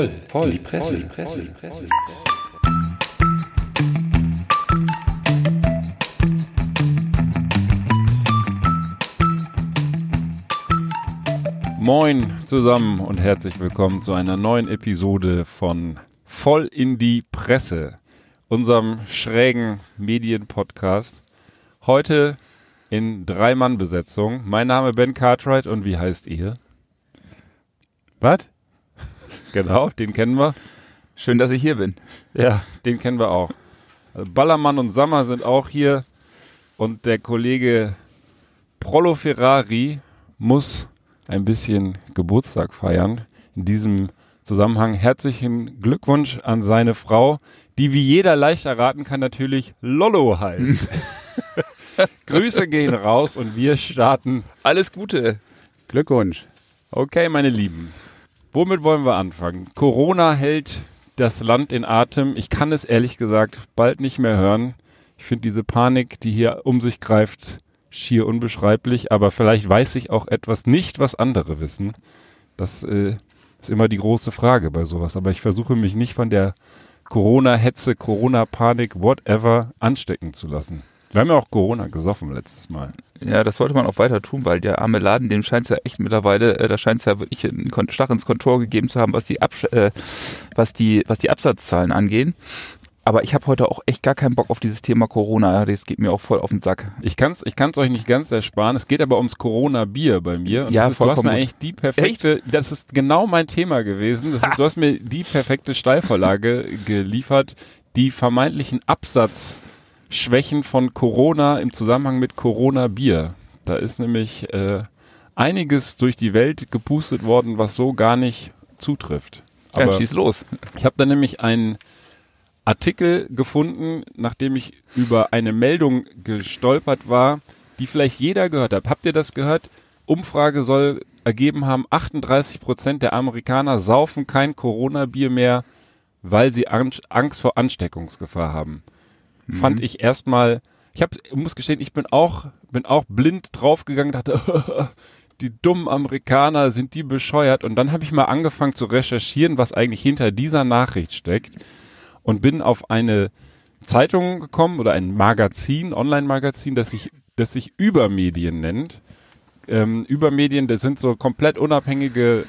voll, voll, in die Presse, voll, die Presse, Presse. Die Presse. Moin zusammen und herzlich willkommen zu einer neuen Episode von Voll in die Presse, unserem schrägen Medienpodcast. Heute in Drei-Mann-Besetzung. Mein Name Ben Cartwright und wie heißt ihr? Was? Genau, den kennen wir. Schön, dass ich hier bin. Ja, den kennen wir auch. Also Ballermann und Sammer sind auch hier und der Kollege Prollo Ferrari muss ein bisschen Geburtstag feiern. In diesem Zusammenhang herzlichen Glückwunsch an seine Frau, die wie jeder leicht erraten kann natürlich Lollo heißt. Grüße gehen raus und wir starten. Alles Gute. Glückwunsch. Okay, meine Lieben. Womit wollen wir anfangen? Corona hält das Land in Atem. Ich kann es ehrlich gesagt bald nicht mehr hören. Ich finde diese Panik, die hier um sich greift, schier unbeschreiblich. Aber vielleicht weiß ich auch etwas nicht, was andere wissen. Das äh, ist immer die große Frage bei sowas. Aber ich versuche mich nicht von der Corona-Hetze, Corona-Panik, whatever anstecken zu lassen. Wir haben ja auch Corona gesoffen letztes Mal. Ja, das sollte man auch weiter tun, weil der arme Laden, dem scheint es ja echt mittlerweile, äh, da scheint es ja wirklich einen Stach ins Kontor gegeben zu haben, was die, Absch äh, was die, was die Absatzzahlen angehen. Aber ich habe heute auch echt gar keinen Bock auf dieses Thema Corona. Das geht mir auch voll auf den Sack. Ich kann es ich kann's euch nicht ganz ersparen. Es geht aber ums Corona-Bier bei mir. Und ja, ist, du hast mir eigentlich die perfekte, echt? das ist genau mein Thema gewesen. Das ist, du hast mir die perfekte Steilvorlage geliefert, die vermeintlichen Absatz Schwächen von Corona im Zusammenhang mit Corona-Bier. Da ist nämlich äh, einiges durch die Welt gepustet worden, was so gar nicht zutrifft. Aber ja, schieß los. Ich habe da nämlich einen Artikel gefunden, nachdem ich über eine Meldung gestolpert war, die vielleicht jeder gehört hat. Habt ihr das gehört? Umfrage soll ergeben haben, 38 Prozent der Amerikaner saufen kein Corona-Bier mehr, weil sie Angst vor Ansteckungsgefahr haben mhm. fand ich erstmal, ich hab, muss gestehen, ich bin auch, bin auch blind draufgegangen, dachte, die dummen Amerikaner, sind die bescheuert? Und dann habe ich mal angefangen zu recherchieren, was eigentlich hinter dieser Nachricht steckt und bin auf eine Zeitung gekommen oder ein Magazin, Online-Magazin, das sich, das sich Übermedien nennt. Ähm, Übermedien, das sind so komplett unabhängige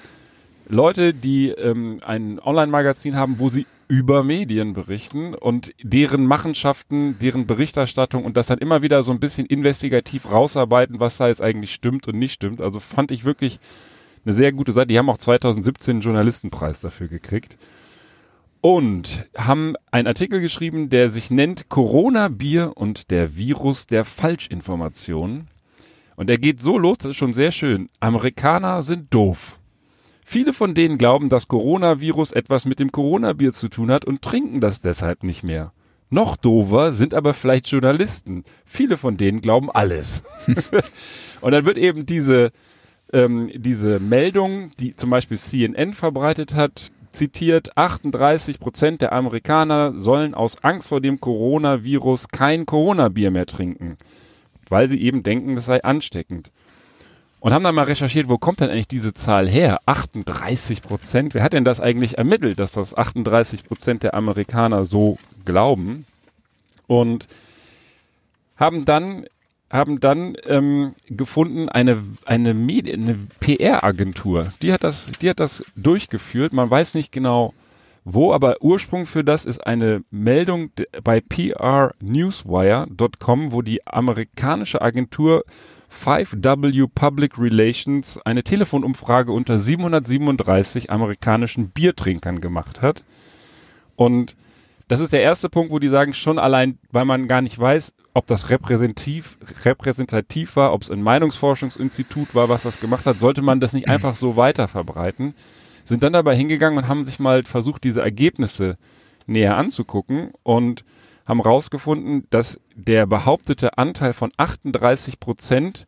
Leute, die ähm, ein Online-Magazin haben, wo sie über Medien berichten und deren Machenschaften, deren Berichterstattung und das dann immer wieder so ein bisschen investigativ rausarbeiten, was da jetzt eigentlich stimmt und nicht stimmt. Also fand ich wirklich eine sehr gute Seite. Die haben auch 2017 einen Journalistenpreis dafür gekriegt. Und haben einen Artikel geschrieben, der sich nennt Corona-Bier und der Virus der Falschinformationen. Und der geht so los, das ist schon sehr schön. Amerikaner sind doof. Viele von denen glauben, dass Coronavirus etwas mit dem Coronabier zu tun hat und trinken das deshalb nicht mehr. Noch dover sind aber vielleicht Journalisten. Viele von denen glauben alles. und dann wird eben diese, ähm, diese Meldung, die zum Beispiel CNN verbreitet hat, zitiert, 38 Prozent der Amerikaner sollen aus Angst vor dem Coronavirus kein Coronabier mehr trinken, weil sie eben denken, das sei ansteckend und haben dann mal recherchiert, wo kommt denn eigentlich diese Zahl her? 38 Prozent. Wer hat denn das eigentlich ermittelt, dass das 38 Prozent der Amerikaner so glauben? Und haben dann haben dann ähm, gefunden eine eine, eine PR-Agentur. Die hat das die hat das durchgeführt. Man weiß nicht genau wo, aber Ursprung für das ist eine Meldung bei prnewswire.com, wo die amerikanische Agentur 5W Public Relations eine Telefonumfrage unter 737 amerikanischen Biertrinkern gemacht hat. Und das ist der erste Punkt, wo die sagen, schon allein, weil man gar nicht weiß, ob das repräsentativ, repräsentativ war, ob es ein Meinungsforschungsinstitut war, was das gemacht hat, sollte man das nicht einfach so weiter verbreiten. Sind dann dabei hingegangen und haben sich mal versucht, diese Ergebnisse näher anzugucken und haben herausgefunden, dass der behauptete Anteil von 38 Prozent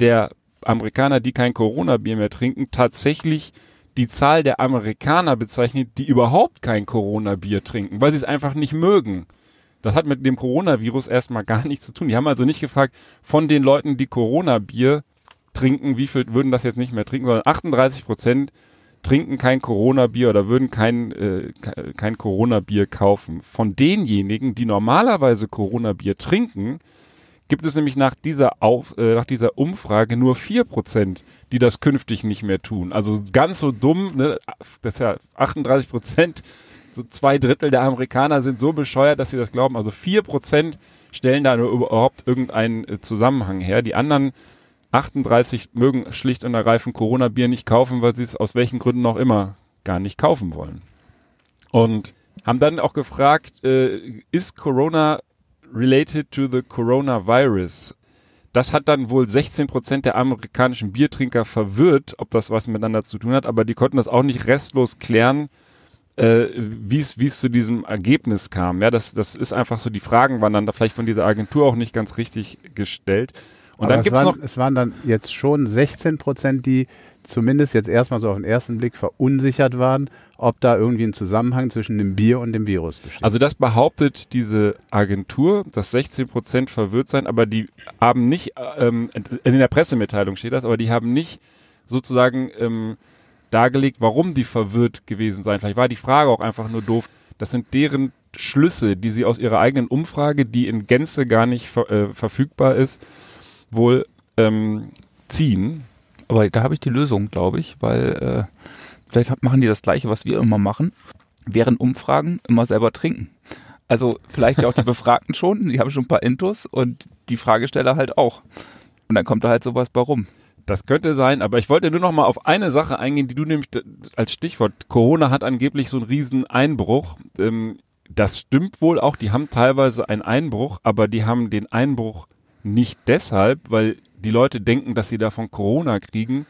der Amerikaner, die kein Corona-Bier mehr trinken, tatsächlich die Zahl der Amerikaner bezeichnet, die überhaupt kein Corona-Bier trinken, weil sie es einfach nicht mögen. Das hat mit dem Coronavirus erstmal gar nichts zu tun. Die haben also nicht gefragt, von den Leuten, die Corona-Bier trinken, wie viel würden das jetzt nicht mehr trinken, sondern 38 Prozent trinken kein Corona-Bier oder würden kein, äh, kein Corona-Bier kaufen. Von denjenigen, die normalerweise Corona-Bier trinken, gibt es nämlich nach dieser, Auf, äh, nach dieser Umfrage nur vier Prozent, die das künftig nicht mehr tun. Also ganz so dumm, ne? das ist ja 38 Prozent, so zwei Drittel der Amerikaner sind so bescheuert, dass sie das glauben. Also vier Prozent stellen da überhaupt irgendeinen äh, Zusammenhang her. Die anderen 38 mögen schlicht und ergreifend Corona-Bier nicht kaufen, weil sie es aus welchen Gründen auch immer gar nicht kaufen wollen. Und haben dann auch gefragt, äh, ist Corona related to the coronavirus? Das hat dann wohl 16 Prozent der amerikanischen Biertrinker verwirrt, ob das was miteinander zu tun hat, aber die konnten das auch nicht restlos klären, äh, wie es zu diesem Ergebnis kam. Ja, das, das ist einfach so, die Fragen waren dann da vielleicht von dieser Agentur auch nicht ganz richtig gestellt. Und Aber dann gibt es noch. Es waren dann jetzt schon 16 Prozent, die zumindest jetzt erstmal so auf den ersten Blick verunsichert waren, ob da irgendwie ein Zusammenhang zwischen dem Bier und dem Virus besteht. Also das behauptet diese Agentur, dass 16 Prozent verwirrt sein, aber die haben nicht, ähm, in der Pressemitteilung steht das, aber die haben nicht sozusagen ähm, dargelegt, warum die verwirrt gewesen seien. Vielleicht war die Frage auch einfach nur doof. Das sind deren Schlüsse, die sie aus ihrer eigenen Umfrage, die in Gänze gar nicht ver äh, verfügbar ist, wohl ähm, ziehen. Aber da habe ich die Lösung, glaube ich, weil äh, vielleicht machen die das Gleiche, was wir immer machen. Während Umfragen immer selber trinken. Also vielleicht ja auch die Befragten schon, die haben schon ein paar Intos und die Fragesteller halt auch. Und dann kommt da halt sowas bei rum. Das könnte sein, aber ich wollte nur noch mal auf eine Sache eingehen, die du nämlich als Stichwort, Corona hat angeblich so einen riesen Einbruch. Ähm, das stimmt wohl auch, die haben teilweise einen Einbruch, aber die haben den Einbruch nicht deshalb, weil die Leute denken, dass sie davon Corona kriegen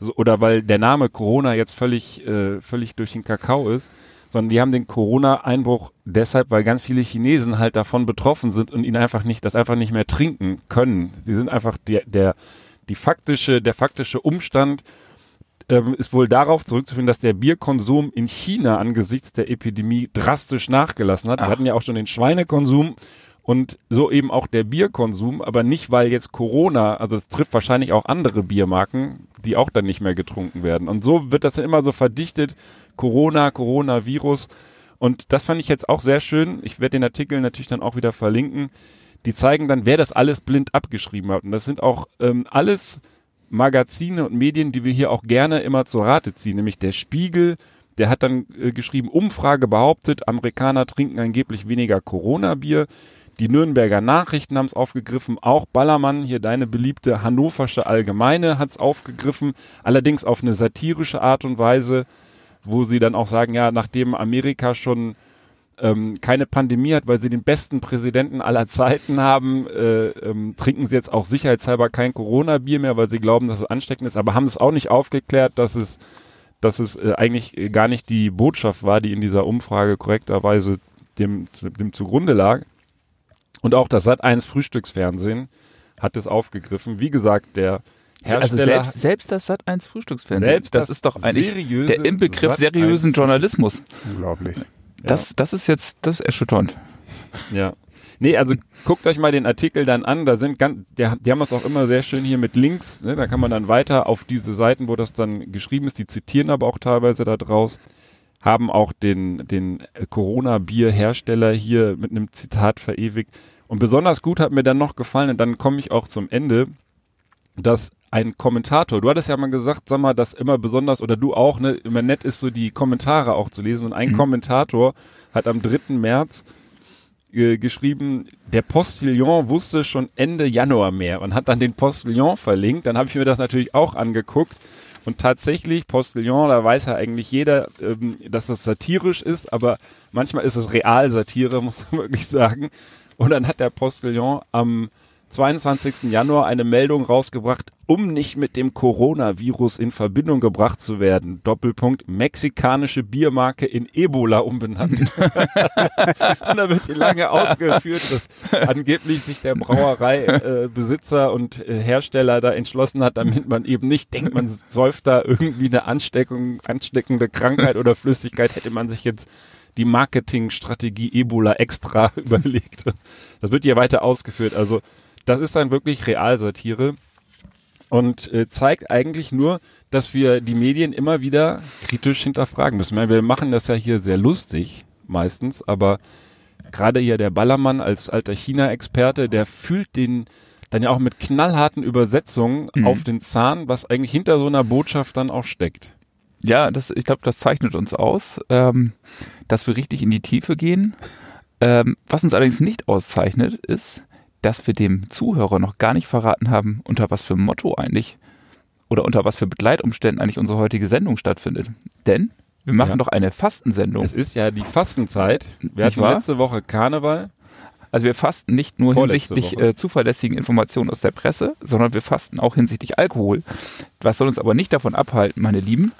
so, oder weil der Name Corona jetzt völlig, äh, völlig durch den Kakao ist, sondern die haben den Corona-Einbruch deshalb, weil ganz viele Chinesen halt davon betroffen sind und ihn einfach nicht, das einfach nicht mehr trinken können. Die sind einfach der, der, die faktische, der faktische Umstand ähm, ist wohl darauf zurückzuführen, dass der Bierkonsum in China angesichts der Epidemie drastisch nachgelassen hat. Ach. Wir hatten ja auch schon den Schweinekonsum und so eben auch der Bierkonsum, aber nicht, weil jetzt Corona, also es trifft wahrscheinlich auch andere Biermarken, die auch dann nicht mehr getrunken werden. Und so wird das dann immer so verdichtet, Corona, Coronavirus. Und das fand ich jetzt auch sehr schön. Ich werde den Artikel natürlich dann auch wieder verlinken. Die zeigen dann, wer das alles blind abgeschrieben hat. Und das sind auch ähm, alles Magazine und Medien, die wir hier auch gerne immer zur Rate ziehen, nämlich der Spiegel, der hat dann äh, geschrieben, Umfrage behauptet, Amerikaner trinken angeblich weniger Corona-Bier. Die Nürnberger Nachrichten haben es aufgegriffen, auch Ballermann, hier deine beliebte Hannoversche Allgemeine hat es aufgegriffen, allerdings auf eine satirische Art und Weise, wo sie dann auch sagen, ja, nachdem Amerika schon ähm, keine Pandemie hat, weil sie den besten Präsidenten aller Zeiten haben, äh, ähm, trinken sie jetzt auch sicherheitshalber kein Corona-Bier mehr, weil sie glauben, dass es ansteckend ist, aber haben es auch nicht aufgeklärt, dass es, dass es äh, eigentlich gar nicht die Botschaft war, die in dieser Umfrage korrekterweise dem, dem zugrunde lag. Und auch das Sat1 Frühstücksfernsehen hat es aufgegriffen. Wie gesagt, der Hersteller also selbst, selbst das Sat1 Frühstücksfernsehen. Selbst das, das ist doch eigentlich der Inbegriff seriösen Journalismus. Unglaublich. Das, das ist jetzt, das ist erschütternd. Ja. Nee, also guckt euch mal den Artikel dann an. Da sind ganz, der, die haben es auch immer sehr schön hier mit Links. Ne? Da kann man dann weiter auf diese Seiten, wo das dann geschrieben ist. Die zitieren aber auch teilweise da draus haben auch den, den Corona-Bier-Hersteller hier mit einem Zitat verewigt. Und besonders gut hat mir dann noch gefallen, und dann komme ich auch zum Ende, dass ein Kommentator, du hattest ja mal gesagt, sag mal, dass immer besonders, oder du auch, ne, immer nett ist, so die Kommentare auch zu lesen. Und ein mhm. Kommentator hat am 3. März äh, geschrieben, der Postillon wusste schon Ende Januar mehr und hat dann den Postillon verlinkt. Dann habe ich mir das natürlich auch angeguckt und tatsächlich, Postillon, da weiß ja eigentlich jeder, ähm, dass das satirisch ist, aber manchmal ist es Realsatire, muss man wirklich sagen. Und dann hat der Postillon am 22. Januar eine Meldung rausgebracht, um nicht mit dem Coronavirus in Verbindung gebracht zu werden. Doppelpunkt, mexikanische Biermarke in Ebola umbenannt. und da wird hier lange ausgeführt, dass angeblich sich der Brauereibesitzer äh, und äh, Hersteller da entschlossen hat, damit man eben nicht denkt, man säuft da irgendwie eine Ansteckung, ansteckende Krankheit oder Flüssigkeit, hätte man sich jetzt die Marketingstrategie Ebola extra überlegt. Das wird hier weiter ausgeführt. Also das ist dann wirklich Realsatire. und äh, zeigt eigentlich nur, dass wir die Medien immer wieder kritisch hinterfragen müssen. Meine, wir machen das ja hier sehr lustig meistens, aber gerade hier der Ballermann als alter China-Experte, der fühlt den dann ja auch mit knallharten Übersetzungen Mhm. auf den Zahn, was eigentlich hinter so einer Botschaft dann auch steckt. Ja, das, ich glaube, das zeichnet uns aus, ähm, dass wir richtig in die Tiefe gehen. Ähm, was uns allerdings nicht auszeichnet, ist, dass wir dem Zuhörer noch gar nicht verraten haben, unter was für Motto eigentlich oder unter was für Begleitumständen eigentlich unsere heutige Sendung stattfindet. Denn wir machen Ja. doch eine Fastensendung. Es ist ja die Fastenzeit. Wir Nicht hatten wahr? letzte Woche Karneval. Also wir fasten nicht nur Vorletzte hinsichtlich äh, zuverlässigen Informationen aus der Presse, sondern wir fasten auch hinsichtlich Alkohol. Was soll uns aber nicht davon abhalten, meine Lieben,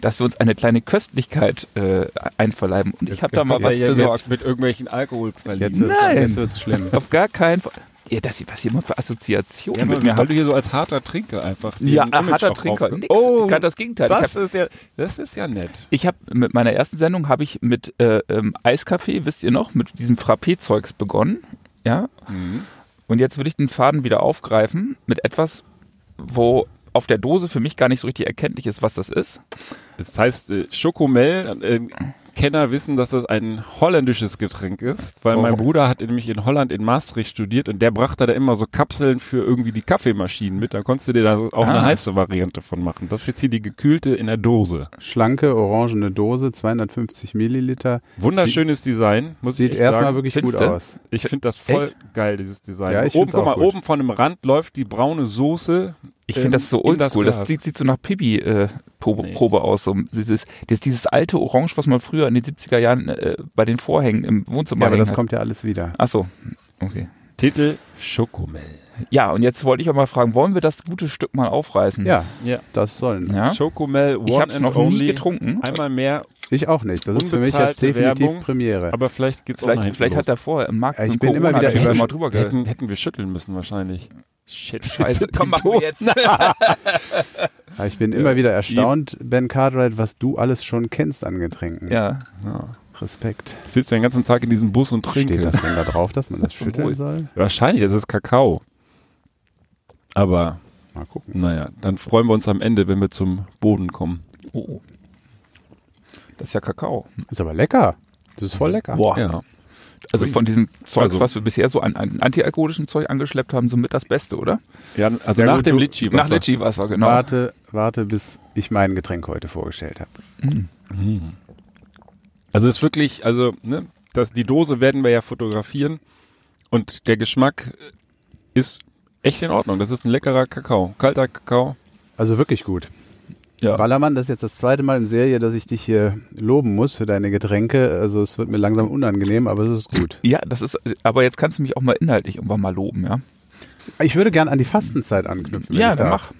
dass wir uns eine kleine Köstlichkeit äh, einverleiben. Und ich habe da mal was ja besorgt. mit irgendwelchen Alkoholpralinen. Nein. jetzt wird's schlimm. Auf gar keinen Fall. Ja, das, was ihr immer für Assoziationen Ja, mit mir weil du hier so als harter Trinker einfach Ja, Image harter Trinker. Nix, Oh, ganz das Gegenteil. Das hab- ist ja, das ist ja nett. Ich habe mit meiner ersten Sendung habe ich mit äh, ähm, Eiskaffee, wisst ihr noch, mit diesem Frappé-Zeugs begonnen. Ja. Und jetzt will ich den Faden wieder aufgreifen mit etwas, wo auf der Dose für mich gar nicht so richtig erkenntlich ist, was das ist. Das heißt, äh, Schokomel, äh, Kenner wissen, dass das ein holländisches Getränk ist, weil Oh. mein Bruder hat nämlich in Holland in Maastricht studiert und der brachte da immer so Kapseln für irgendwie die Kaffeemaschinen mit. Da konntest du dir da so auch eine Ah. heiße Variante von machen. Das ist jetzt hier die gekühlte in der Dose. Schlanke, orangene Dose, 250 Milliliter. Wunderschönes Design, muss Sieht ich erstmal wirklich Findest gut aus. Ich finde das voll Echt? geil, dieses Design. Ja, oben, guck mal, oben von dem Rand läuft die braune Soße. Ich ähm, finde das so das oldschool. Das, Glas. sieht, sieht so nach Pipi-Probe Nee. Probe aus. So dieses, das, dieses alte Orange, was man früher in den 70er Jahren äh, bei den Vorhängen im Wohnzimmer Ja, aber das hat. kommt ja alles wieder. Ach so, okay. Titel Schokomel. Ja, und jetzt wollte ich auch mal fragen, wollen wir das gute Stück mal aufreißen? Ja, Ja. das sollen. ja? Schokomel One Ich habe es and noch Only. nie getrunken. Einmal mehr, Ich auch nicht. Das ist für mich jetzt definitiv Werbung, Premiere. aber vielleicht geht's auch nach Vielleicht, vielleicht hat er vorher im Markt Ja, ich bin immer wieder überrascht. mal drüber hätten, hätten wir schütteln müssen wahrscheinlich. Shit, Scheiße, komm, machen wir jetzt. Ja, ich bin immer wieder erstaunt, Ben Cartwright, was du alles schon kennst an Getränken. ja, Ja. Respekt. Ich sitze den ganzen Tag in diesem Bus und trinke. Steht das denn da drauf, dass man das schütteln soll? Wahrscheinlich, das ist Kakao. Aber Mal gucken. naja, dann freuen wir uns am Ende, wenn wir zum Boden kommen. oh. Das ist ja Kakao. Ist aber lecker. Das ist voll lecker. Boah. Ja. Also von diesem Zeugs, Also- was wir bisher so an, an antialkoholischem Zeug angeschleppt haben, somit das Beste, oder? ja also Ja, nach gut, dem du- Litchi. Nach Litchi-Wasser, genau. Warte, warte, bis ich mein Getränk heute vorgestellt habe. Also es ist wirklich, also ne, das, die Dose werden wir ja fotografieren und der Geschmack ist echt in Ordnung. Das ist ein leckerer Kakao, kalter Kakao. Also wirklich gut. Ja. Ballermann, das ist jetzt das zweite Mal in Serie, dass ich dich hier loben muss für deine Getränke. Also es wird mir langsam unangenehm, aber es ist gut. ja, das ist, aber jetzt kannst du mich auch mal inhaltlich irgendwann mal loben, ja? Ich würde gern an die Fastenzeit anknüpfen. wenn Ja, ich dann darf.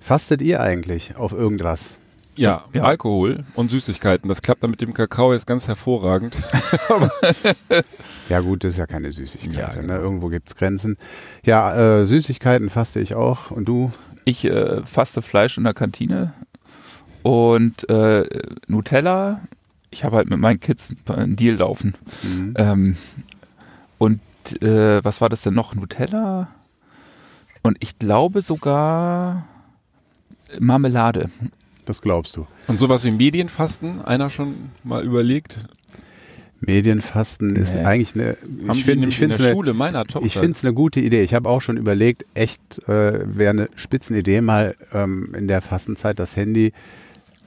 Fastet ihr eigentlich auf irgendwas? Ja, Ja. Alkohol und Süßigkeiten. Das klappt dann mit dem Kakao jetzt ganz hervorragend. Ja gut, das ist ja keine Süßigkeit. Ja, ne? genau. Irgendwo gibt es Grenzen. Ja, äh, Süßigkeiten faste ich auch. Und du? Ich äh, faste Fleisch in der Kantine und äh, Nutella. Ich habe halt mit meinen Kids einen Deal laufen. Mhm. Ähm, und äh, was war das denn noch? Nutella? Und ich glaube sogar Marmelade. Das glaubst du. Und sowas wie Medienfasten, einer schon mal überlegt? Medienfasten ist Nee. eigentlich eine. Haben Ich finde ich finde Schule meiner Tochter. ich finde es eine gute Idee. Ich habe auch schon überlegt, echt äh, wäre eine Spitzenidee, mal ähm, in der Fastenzeit das Handy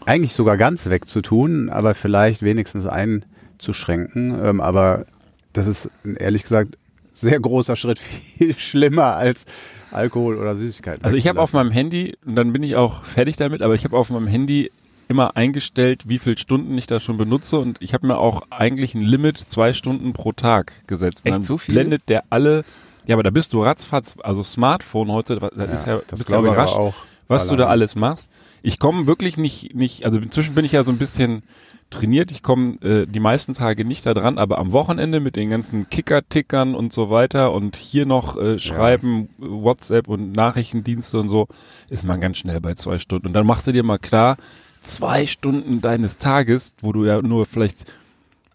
eigentlich sogar ganz wegzutun, aber vielleicht wenigstens einzuschränken. Ähm, aber das ist ehrlich gesagt sehr großer Schritt, viel schlimmer als Alkohol oder Süßigkeiten. Also ich habe auf meinem Handy, und dann bin ich auch fertig damit, aber ich habe auf meinem Handy immer eingestellt, wie viele Stunden ich da schon benutze und ich habe mir auch eigentlich ein Limit zwei Stunden pro Tag gesetzt. Echt dann so viel? Blendet der alle, ja, aber da bist du ratzfatz, also Smartphone heute, da Ja, ist ja, das bist ja glaube ich aber überrascht, auch. was du da alles machst. Ich komme wirklich nicht, nicht, also inzwischen bin ich ja so ein bisschen trainiert. Ich komme äh, die meisten Tage nicht da dran, aber am Wochenende mit den ganzen Kicker-Tickern und so weiter und hier noch äh, schreiben, WhatsApp und Nachrichtendienste und so, ist man ganz schnell bei zwei Stunden. Und dann machst du dir mal klar, zwei Stunden deines Tages, wo du ja nur vielleicht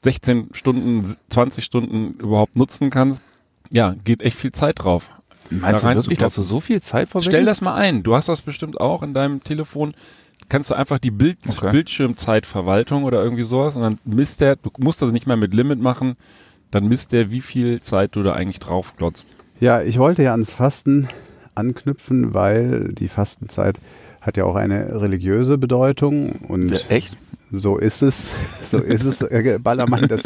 16 Stunden, 20 Stunden überhaupt nutzen kannst, ja, geht echt viel Zeit drauf. Meinst da du wirklich, dass du so viel Zeit verwendest? Stell das mal ein. Du hast das bestimmt auch in deinem Telefon. Kannst du einfach die Bild Okay. Bildschirmzeitverwaltung oder irgendwie sowas und dann misst der, du musst das nicht mehr mit Limit machen, dann misst der, wie viel Zeit du da eigentlich drauf glotzt. Ja, ich wollte ja ans Fasten anknüpfen, weil die Fastenzeit hat ja auch eine religiöse Bedeutung und Ja, echt? so ist es. So ist es. Äh, Ballermann, dass,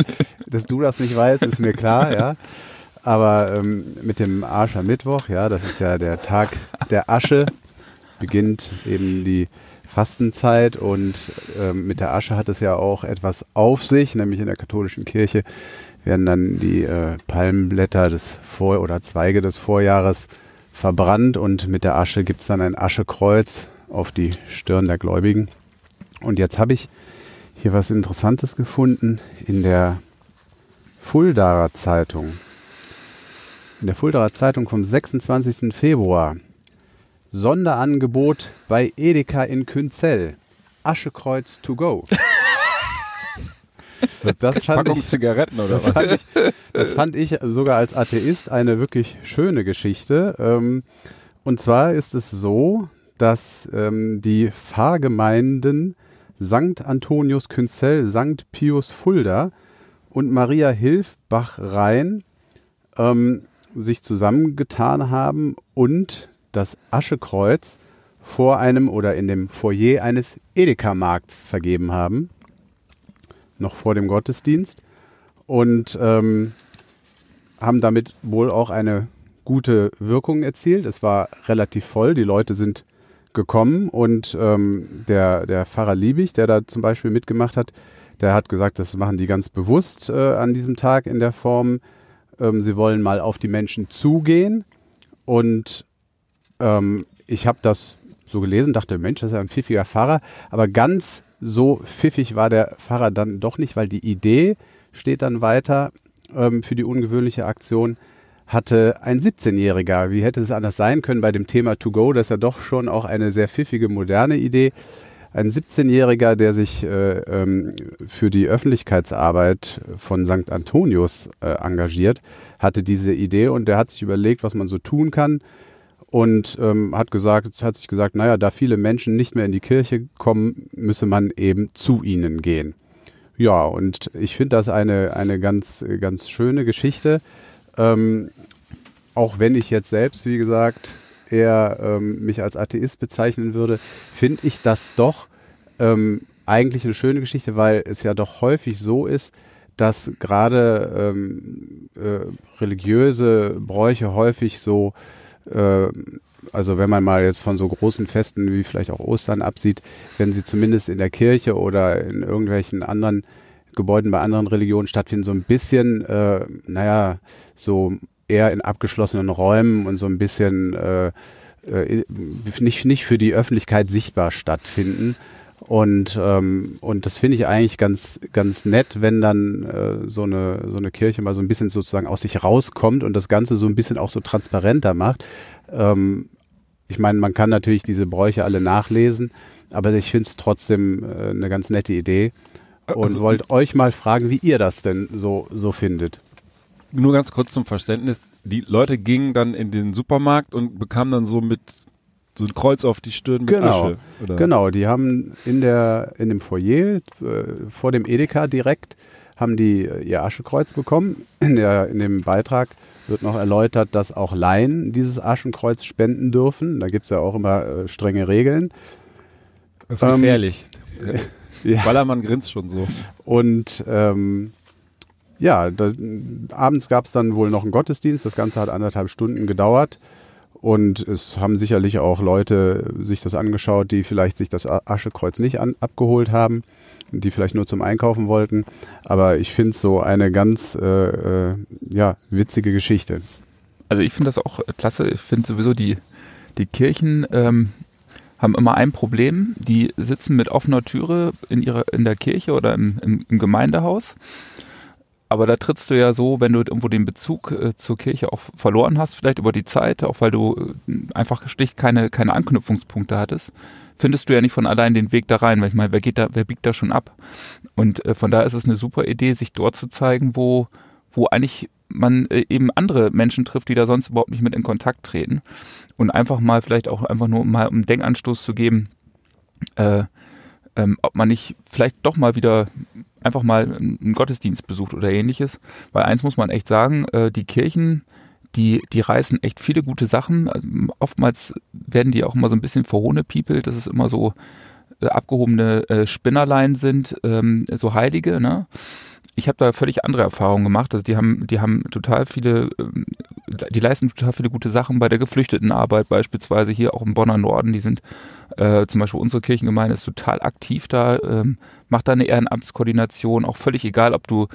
dass du das nicht weißt, ist mir klar, ja. Aber ähm, mit dem Aschermittwoch, ja, das ist ja der Tag der Asche, beginnt eben die Fastenzeit und ähm, mit der Asche hat es ja auch etwas auf sich, nämlich in der katholischen Kirche werden dann die äh, Palmenblätter des Vor- oder Zweige des Vorjahres verbrannt und mit der Asche gibt es dann ein Aschekreuz auf die Stirn der Gläubigen. Und jetzt habe ich hier was Interessantes gefunden in der Fuldaer Zeitung. In der Fuldaer Zeitung vom 26. Februar. Sonderangebot bei Edeka in Künzell. Aschekreuz to go. Das fand Packung ich, Zigaretten oder das was? fand, ich, das fand ich sogar als Atheist eine wirklich schöne Geschichte. Ähm, und zwar ist es so, dass ähm, die Pfarrgemeinden St. Antonius Künzell, St. Pius Fulda und Maria Hilfbach-Rhein ähm, sich zusammengetan haben und das Aschekreuz vor einem oder in dem Foyer eines Edeka-Markts vergeben haben, noch vor dem Gottesdienst und ähm, haben damit wohl auch eine gute Wirkung erzielt. Es war relativ voll, die Leute sind gekommen und ähm, der, der Pfarrer Liebig, der da zum Beispiel mitgemacht hat, der hat gesagt, das machen die ganz bewusst äh, an diesem Tag in der Form. Ähm, sie wollen mal auf die Menschen zugehen. Und ähm, ich habe das so gelesen, dachte, Mensch, das ist ein pfiffiger Pfarrer, aber ganz so pfiffig war der Pfarrer dann doch nicht, weil die Idee steht dann weiter ähm, für die ungewöhnliche Aktion, hatte ein 17-Jähriger, wie hätte es anders sein können bei dem Thema To Go, das ist ja doch schon auch eine sehr pfiffige, moderne Idee, ein 17-Jähriger, der sich äh, ähm, für die Öffentlichkeitsarbeit von St. Antonius äh, engagiert, hatte diese Idee und der hat sich überlegt, was man so tun kann und ähm, hat gesagt, hat sich gesagt, naja, da viele Menschen nicht mehr in die Kirche kommen, müsse man eben zu ihnen gehen. Ja, und ich finde das eine, eine ganz, ganz schöne Geschichte. Ähm, auch wenn ich jetzt selbst, wie gesagt, eher ähm, mich als Atheist bezeichnen würde, finde ich das doch ähm, eigentlich eine schöne Geschichte, weil es ja doch häufig so ist, dass gerade ähm, äh, religiöse Bräuche häufig so, äh, also wenn man mal jetzt von so großen Festen wie vielleicht auch Ostern absieht, wenn sie zumindest in der Kirche oder in irgendwelchen anderen Gebäuden bei anderen Religionen stattfinden, so ein bisschen, äh, naja, so eher in abgeschlossenen Räumen und so ein bisschen äh, äh, nicht, nicht für die Öffentlichkeit sichtbar stattfinden. Und, ähm, und das finde ich eigentlich ganz, ganz nett, wenn dann äh, so, eine, so eine Kirche mal so ein bisschen sozusagen aus sich rauskommt und das Ganze so ein bisschen auch so transparenter macht. Ähm, ich meine, man kann natürlich diese Bräuche alle nachlesen, aber ich finde es trotzdem äh, eine ganz nette Idee und Also- wollte euch mal fragen, wie ihr das denn so, so findet. Nur ganz kurz zum Verständnis. Die Leute gingen dann in den Supermarkt und bekamen dann so mit so ein Kreuz auf die Stirn mit Genau, Asche. Oder? Genau, die haben in der in dem Foyer äh, vor dem Edeka direkt haben die äh, ihr Aschenkreuz bekommen. In, der, in dem Beitrag wird noch erläutert, dass auch Laien dieses Aschenkreuz spenden dürfen. Da gibt es ja auch immer äh, strenge Regeln. Das ist Ähm, gefährlich. Ja. Ballermann grinst schon so. Und ähm, ja, da, abends gab es dann wohl noch einen Gottesdienst. Das Ganze hat anderthalb Stunden gedauert. Und es haben sicherlich auch Leute sich das angeschaut, die vielleicht sich das Aschekreuz nicht an, abgeholt haben, die vielleicht nur zum Einkaufen wollten. Aber ich finde es so eine ganz äh, äh, ja, witzige Geschichte. Also ich finde das auch klasse. Ich finde sowieso die, die Kirchen ähm, haben immer ein Problem. Die sitzen mit offener Türe in ihrer in der Kirche oder im, im, im Gemeindehaus. Aber da trittst du ja so, wenn du irgendwo den Bezug äh, zur Kirche auch verloren hast, vielleicht über die Zeit, auch weil du äh, einfach schlicht keine, keine Anknüpfungspunkte hattest, findest du ja nicht von allein den Weg da rein, weil ich meine, wer geht da, wer biegt da schon ab? Und äh, von daher ist es eine super Idee, sich dort zu zeigen, wo, wo eigentlich man eben andere Menschen trifft, die da sonst überhaupt nicht mit in Kontakt treten. Und einfach mal vielleicht auch einfach nur mal einen Denkanstoß zu geben, äh, ähm, ob man nicht vielleicht doch mal wieder einfach mal einen Gottesdienst besucht oder ähnliches. Weil eins muss man echt sagen, äh, die Kirchen, die, die reißen echt viele gute Sachen. Also, oftmals werden die auch immer so ein bisschen verhohnepiepelt. Das ist immer so äh, abgehobene äh, Spinnerlein sind, ähm, so Heilige, ne? Ich habe da völlig andere Erfahrungen gemacht. Also die haben, die haben total viele, ähm, die leisten total viele gute Sachen bei der Geflüchtetenarbeit, beispielsweise hier auch im Bonner Norden. Die sind äh, zum Beispiel unsere Kirchengemeinde ist total aktiv da, ähm, macht da eine Ehrenamtskoordination, auch völlig egal, ob du,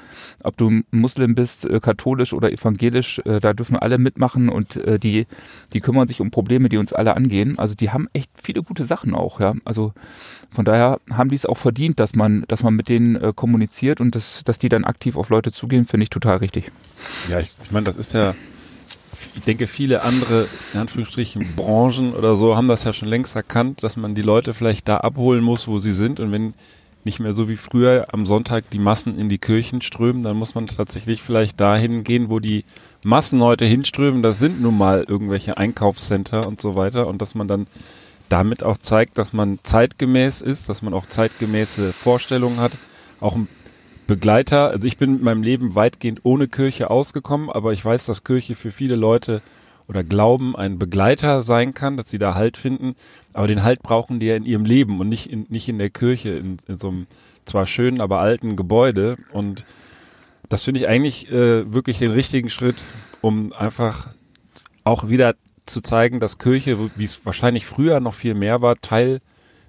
ob du Muslim bist, äh, katholisch oder evangelisch, äh, da dürfen alle mitmachen und äh, die, die kümmern sich um Probleme, die uns alle angehen. Also die haben echt viele gute Sachen auch, ja. Also von daher haben die es auch verdient, dass man, dass man mit denen äh, kommuniziert und dass, dass die dann aktiv auf Leute zugehen, finde ich total richtig. Ja, ich, ich meine, das ist ja, ich denke, viele andere, in Anführungsstrichen, Branchen oder so haben das ja schon längst erkannt, dass man die Leute vielleicht da abholen muss, wo sie sind und wenn nicht mehr so wie früher am Sonntag die Massen in die Kirchen strömen, dann muss man tatsächlich vielleicht dahin gehen, wo die Massen heute hinströmen. Das sind nun mal irgendwelche Einkaufscenter und so weiter und dass man dann damit auch zeigt, dass man zeitgemäß ist, dass man auch zeitgemäße Vorstellungen hat, auch ein Begleiter. Also ich bin mit meinem Leben weitgehend ohne Kirche ausgekommen, aber ich weiß, dass Kirche für viele Leute oder Glauben ein Begleiter sein kann, dass sie da Halt finden. Aber den Halt brauchen die ja in ihrem Leben und nicht in, nicht in der Kirche, in, in so einem zwar schönen, aber alten Gebäude. Und das finde ich eigentlich äh, wirklich den richtigen Schritt, um einfach auch wieder zu zeigen, dass Kirche, wie es wahrscheinlich früher noch viel mehr war, Teil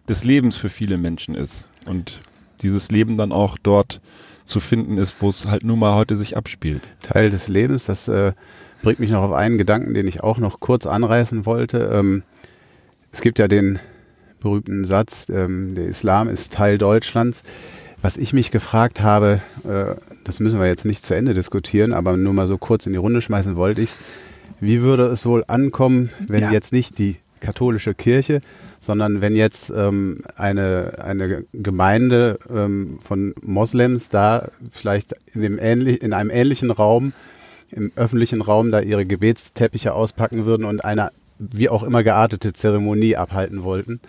des Lebens für viele Menschen ist. Und dieses Leben dann auch dort zu finden ist, wo es halt nun mal heute sich abspielt. Teil des Lebens, das äh, bringt mich noch auf einen Gedanken, den ich auch noch kurz anreißen wollte. Ähm, es gibt ja den berühmten Satz, ähm, der Islam ist Teil Deutschlands. Was ich mich gefragt habe, äh, das müssen wir jetzt nicht zu Ende diskutieren, aber nur mal so kurz in die Runde schmeißen wollte ich wie würde es wohl ankommen, wenn ja. jetzt nicht die katholische Kirche, sondern wenn jetzt ähm, eine, eine Gemeinde ähm, von Moslems da vielleicht in, dem ähnlich, in einem ähnlichen Raum, im öffentlichen Raum, da ihre Gebetsteppiche auspacken würden und eine wie auch immer geartete Zeremonie abhalten wollten.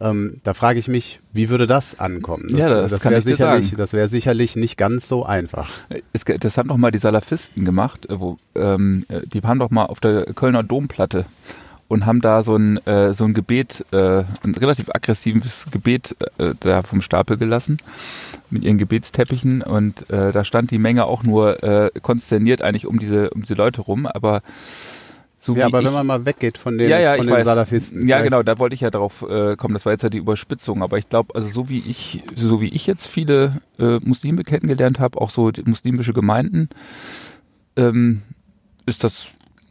Ähm, da frage ich mich, wie würde das ankommen? Das, ja, das, das wäre sicherlich, das wäre sicherlich nicht ganz so einfach. Es, das haben doch mal die Salafisten gemacht, äh, wo, ähm, äh, die haben doch mal auf der Kölner Domplatte und haben da so ein, äh, so ein Gebet, äh, ein relativ aggressives Gebet äh, da vom Stapel gelassen mit ihren Gebetsteppichen und äh, da stand die Menge auch nur äh, konsterniert eigentlich um diese, um diese Leute rum, aber so ja, aber ich, wenn man mal weggeht von den, ja, ja, von den weiß. Salafisten. Ja, genau, da wollte ich ja drauf äh, kommen. Das war jetzt ja die Überspitzung. Aber ich glaube, also so wie ich, so wie ich jetzt viele äh, Muslime kennengelernt habe, auch so muslimische Gemeinden, ähm, ist das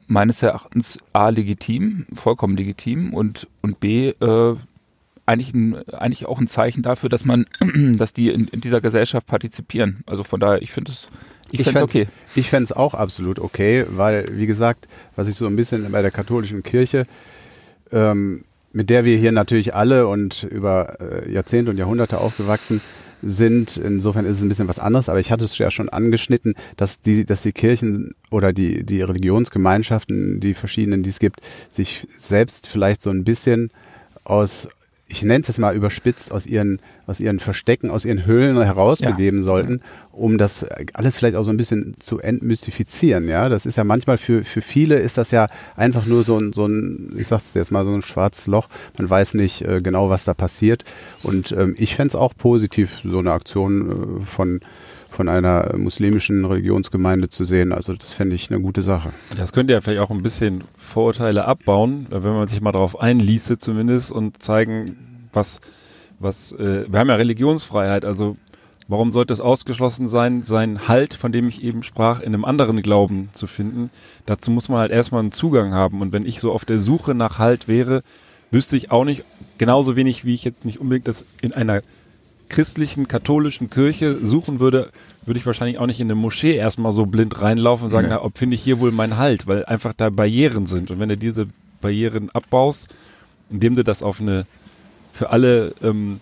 meines Erachtens A legitim, vollkommen legitim und, und B äh, eigentlich, ein, eigentlich auch ein Zeichen dafür, dass man, dass die in, in dieser Gesellschaft partizipieren. Also von daher, ich finde es ich, ich fände okay. Ich fände es auch absolut okay, weil, wie gesagt, was ich so ein bisschen bei der katholischen Kirche, ähm, mit der wir hier natürlich alle und über äh, Jahrzehnte und Jahrhunderte aufgewachsen sind. Insofern ist es ein bisschen was anderes, aber ich hatte es ja schon angeschnitten, dass die, dass die Kirchen oder die, die Religionsgemeinschaften, die verschiedenen, die es gibt, sich selbst vielleicht so ein bisschen aus ich nenne es jetzt mal überspitzt, aus ihren, aus ihren Verstecken, aus ihren Höhlen herausbegeben ja. sollten, um das alles vielleicht auch so ein bisschen zu entmystifizieren. Ja, das ist ja manchmal für, für viele ist das ja einfach nur so ein, so ein, ich sag's jetzt mal, so ein schwarzes Loch. Man weiß nicht äh, genau, was da passiert. Und ähm, ich fände es auch positiv, so eine Aktion äh, von von einer muslimischen Religionsgemeinde zu sehen. Also das fände ich eine gute Sache. Das könnte ja vielleicht auch ein bisschen Vorurteile abbauen, wenn man sich mal darauf einließe zumindest und zeigen, was, was, äh, wir haben ja Religionsfreiheit, also warum sollte es ausgeschlossen sein, seinen Halt, von dem ich eben sprach, in einem anderen Glauben zu finden? Dazu muss man halt erstmal einen Zugang haben. Und wenn ich so auf der Suche nach Halt wäre, wüsste ich auch nicht, genauso wenig wie ich jetzt nicht unbedingt das in einer christlichen, katholischen Kirche suchen würde, würde ich wahrscheinlich auch nicht in eine Moschee erstmal so blind reinlaufen und sagen, ja. na, ob finde ich hier wohl meinen Halt, weil einfach da Barrieren sind. Und wenn du diese Barrieren abbaust, indem du das auf eine für alle ähm,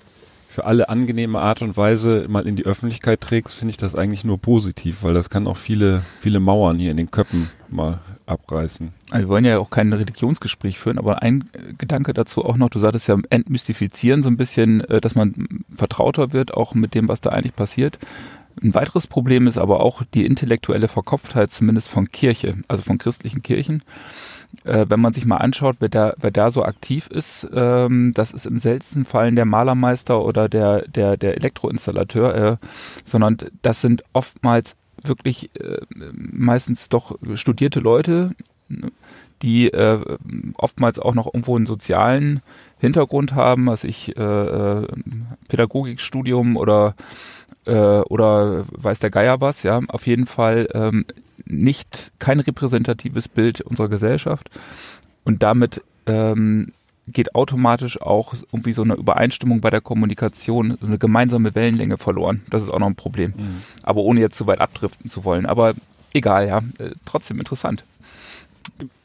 für alle angenehme Art und Weise mal in die Öffentlichkeit trägst, finde ich das eigentlich nur positiv, weil das kann auch viele, viele Mauern hier in den Köppen mal abreißen. Also wir wollen ja auch kein Religionsgespräch führen, aber ein Gedanke dazu auch noch, du sagtest ja entmystifizieren so ein bisschen, äh, dass man vertrauter wird, auch mit dem, was da eigentlich passiert. Ein weiteres Problem ist aber auch die intellektuelle Verkopftheit, zumindest von Kirche, also von christlichen Kirchen. Äh, wenn man sich mal anschaut, wer da, wer da so aktiv ist, ähm, das ist im seltensten Fall der Malermeister oder der, der, der Elektroinstallateur, äh, sondern das sind oftmals wirklich äh, meistens doch studierte Leute, die äh, oftmals auch noch irgendwo einen sozialen Hintergrund haben, was ich äh, äh Pädagogikstudium oder äh, oder weiß der Geier was, ja, auf jeden Fall ähm, nicht kein repräsentatives Bild unserer Gesellschaft. Und damit ähm, geht automatisch auch irgendwie so eine Übereinstimmung bei der Kommunikation, so eine gemeinsame Wellenlänge verloren. Das ist auch noch ein Problem. Mhm. Aber ohne jetzt zu weit abdriften zu wollen. Aber egal, ja, äh, trotzdem interessant.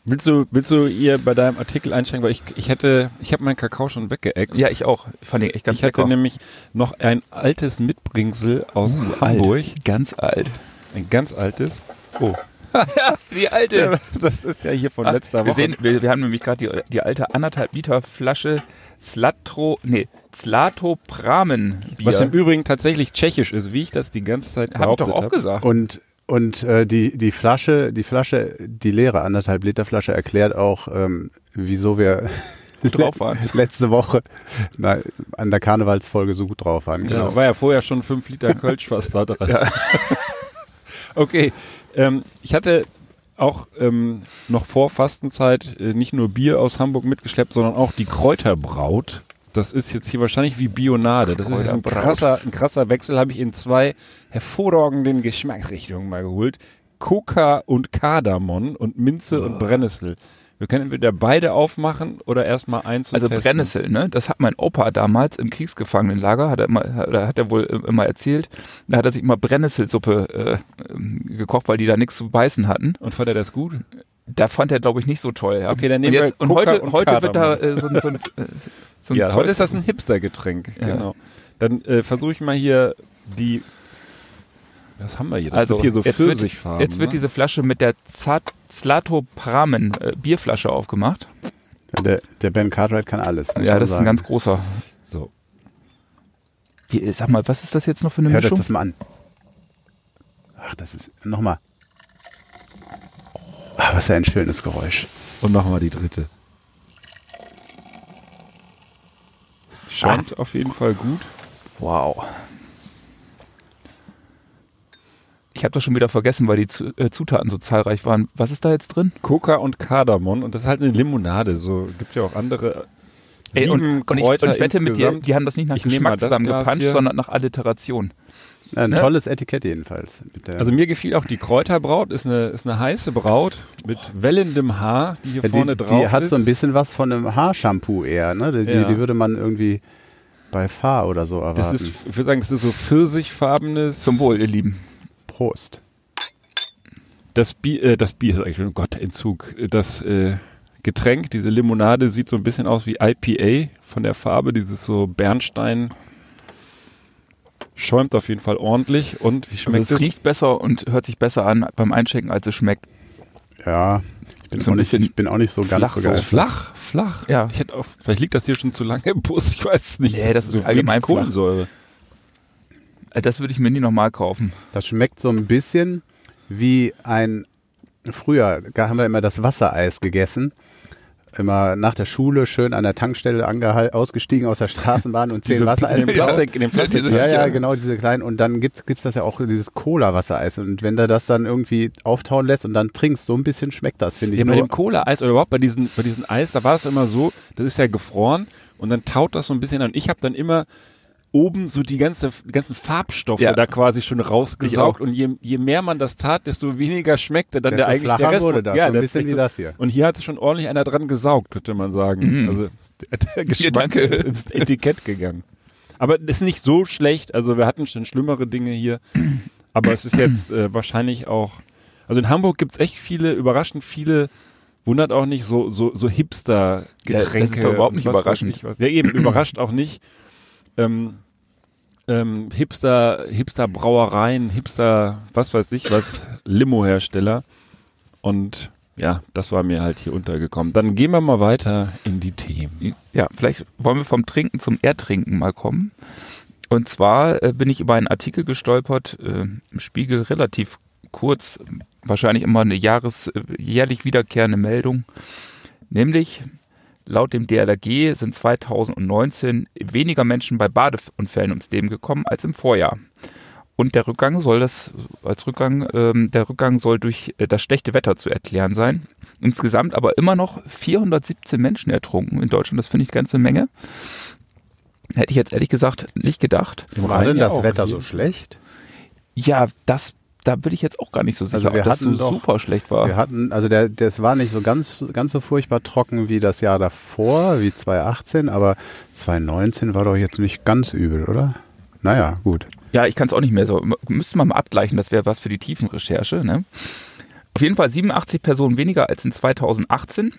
Willst du, willst du ihr bei deinem Artikel einsteigen? Weil ich, ich hätte, ich habe meinen Kakao schon weggeext. Ja, ich auch. Ich fand ihn echt ganz Ich lecker. hatte nämlich noch ein altes Mitbringsel aus uh, Hamburg. Alt. Ganz alt. Ein ganz altes. Oh. Ja, die alte. Ja, das ist ja hier von Ach, letzter Woche. Wir, sehen, wir, wir haben nämlich gerade die, die alte anderthalb Liter Flasche Slatro, nee, Zlatopramen Bier. Was im Übrigen tatsächlich tschechisch ist, wie ich das die ganze Zeit hab behauptet habe. Hab ich doch auch gesagt. Und und äh, die, die Flasche, die Flasche, die leere anderthalb Liter Flasche erklärt auch, ähm, wieso wir gut drauf waren. letzte Woche na, an der Karnevalsfolge so gut drauf waren. Genau. Ja, war ja vorher schon fünf Liter Kölsch fast da dran. Ja. okay, ähm, ich hatte auch ähm, noch vor Fastenzeit äh, nicht nur Bier aus Hamburg mitgeschleppt, sondern auch die Kräuterbraut. Das ist jetzt hier wahrscheinlich wie Bionade. Das ist jetzt ein krasser, ein krasser Wechsel, habe ich in zwei hervorragenden Geschmacksrichtungen mal geholt. Coca und Kardamom und Minze oh. und Brennnessel. Wir können entweder beide aufmachen oder erstmal eins Also testen. Brennnessel, ne? Das hat mein Opa damals im Kriegsgefangenenlager, hat er immer, hat er wohl immer erzählt. Da hat er sich immer Brennnesselsuppe äh, gekocht, weil die da nichts zu beißen hatten. Und fand er das gut? Da fand er, glaube ich, nicht so toll. Ja. Okay, dann nehmen und jetzt, wir und heute, und heute wird da äh, so, so, ein, äh, so ein Ja, heute ist das ein Hipster-Getränk, ja. genau. Dann äh, versuche ich mal hier die was haben wir hier? Das also, ist hier so Pfirsichfarben. Jetzt wird ne? diese Flasche mit der Zlatopramen äh, Bierflasche aufgemacht. Der, der, Ben Cartwright kann alles. Ja, das sagen. ist ein ganz großer. So. Wie, sag mal, was ist das jetzt noch für eine Hört Mischung? Hört das mal an. Ach, das ist, nochmal. Ach, was für ein schönes Geräusch. Und nochmal die dritte. Scheint ah. auf jeden Fall gut. Wow. Ich habe das schon wieder vergessen, weil die äh, Zutaten so zahlreich waren. Was ist da jetzt drin? Coca und Kardamom und das ist halt eine Limonade. So gibt ja auch andere Ey, und, und, ich, und, ich, wette mit dir, die haben das nicht nach ich Geschmack zusammengepanscht, sondern nach Alliteration. Ja, ein ne? tolles Etikett jedenfalls. also mir gefiel auch die Kräuterbraut, ist eine, ist eine heiße Braut mit wellendem Haar, die hier ja, vorne die, drauf ist. Die hat ist. so ein bisschen was von einem Haarshampoo eher, ne? Die, ja. die, würde man irgendwie bei Fahr oder so erwarten. Das ist, ich würde sagen, das ist so pfirsichfarbenes. Zum Wohl, ihr Lieben. Prost. Das Bier, äh, das Bier ist eigentlich, oh Gott, Entzug. Das äh, Getränk, diese Limonade sieht so ein bisschen aus wie IPA von der Farbe, dieses so Bernstein. Schäumt auf jeden Fall ordentlich und wie schmeckt also es? Es riecht besser und hört sich besser an beim Einschenken, als es schmeckt. Ja, ich bin, so auch, nicht, ich bin auch nicht so ganz flach, begeistert. Flach, flach. Ja. Ich hätte auch, vielleicht liegt das hier schon zu lange im Bus, ich weiß es nicht. Nee, das, das ist so allgemein Kohlensäure. Äh, das würde ich mir nie nochmal kaufen. Das schmeckt so ein bisschen wie ein, früher da haben wir immer das Wassereis gegessen. Immer nach der Schule schön an der Tankstelle ausgestiegen aus der Straßenbahn und zehn Wassereis. In dem Plastik, in dem Plastik. Ja, ja, genau, diese kleinen. Und dann gibt es das ja auch, dieses Cola-Wassereis. Und wenn du das dann irgendwie auftauen lässt und dann trinkst, so ein bisschen schmeckt das, finde ich. Ja, bei dem Cola-Eis oder überhaupt bei diesen, bei diesen Eis, da war es immer so, das ist ja gefroren und dann taut das so ein bisschen an. Ich habe dann immer oben so die ganze, ganzen Farbstoffe ja. da quasi schon rausgesaugt und je, je mehr man das tat, desto weniger schmeckte dann der eigentlich der Rest. Wurde das, ja, so ein bisschen wie das hier. Und hier hat schon ordentlich einer dran gesaugt, könnte man sagen. Mhm. Also der, der Geschmack ist ins Etikett gegangen. Aber ist nicht so schlecht. Also wir hatten schon schlimmere Dinge hier. Aber es ist jetzt äh, wahrscheinlich auch. Also in Hamburg gibt es echt viele, überraschend viele wundert auch nicht so so so Hipster Getränke. Ja, das ist doch überhaupt nicht überraschend. Ja eben überrascht auch nicht. Ähm, ähm, Hipster, Hipster Brauereien, Hipster, was weiß ich was, Limo-Hersteller. Und ja, das war mir halt hier untergekommen. Dann gehen wir mal weiter in die Themen. Ja, vielleicht wollen wir vom Trinken zum Erdtrinken mal kommen. Und zwar äh, bin ich über einen Artikel gestolpert, äh, im Spiegel relativ kurz, wahrscheinlich immer eine Jahres, äh, jährlich wiederkehrende Meldung, nämlich laut dem DLRG sind 2019 weniger Menschen bei Badeunfällen ums Leben gekommen als im Vorjahr. Und der Rückgang soll das als Rückgang, ähm, der Rückgang soll durch äh, das schlechte Wetter zu erklären sein. Insgesamt aber immer noch 417 Menschen ertrunken in Deutschland. Das finde ich ganz eine Menge. Hätte ich jetzt ehrlich gesagt nicht gedacht. War denn das Wetter so schlecht? Ja, das, da bin ich jetzt auch gar nicht so sicher, Also ob das so doch- super schlecht war. Wir hatten, also der, das war nicht so ganz, ganz so furchtbar trocken wie das Jahr davor, wie 2018, aber 2019 war doch jetzt nicht ganz übel, oder? Naja, gut. Ja, ich kann es auch nicht mehr so. Müsste man mal abgleichen, das wäre was für die Tiefenrecherche. Ne? Auf jeden Fall 87 Personen weniger als in 2018,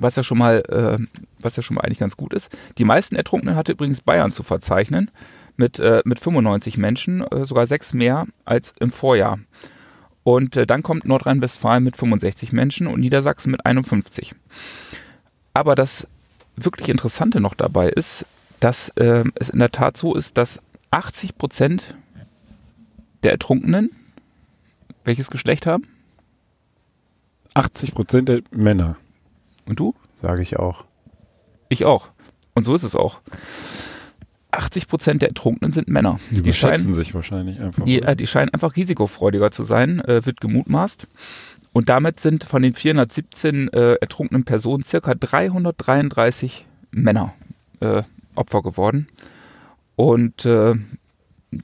was ja schon mal, äh, was ja schon mal eigentlich ganz gut ist. Die meisten Ertrunkenen hatte übrigens Bayern zu verzeichnen mit, äh, mit 95 Menschen, äh, sogar sechs mehr als im Vorjahr. Und äh, dann kommt Nordrhein-Westfalen mit 65 Menschen und Niedersachsen mit 51. Aber das wirklich Interessante noch dabei ist, dass äh, es in der Tat so ist, dass 80 Prozent der Ertrunkenen welches Geschlecht haben? 80 Prozent der Männer. Und du? Sage ich auch. Ich auch. Und so ist es auch. 80 Prozent der Ertrunkenen sind Männer. Die, Die scheinen, überschätzen sich wahrscheinlich einfach. die, äh, die scheinen einfach risikofreudiger zu sein, äh, wird gemutmaßt. Und damit sind von den 417 äh, ertrunkenen Personen circa 333 Männer äh, Opfer geworden. Und äh,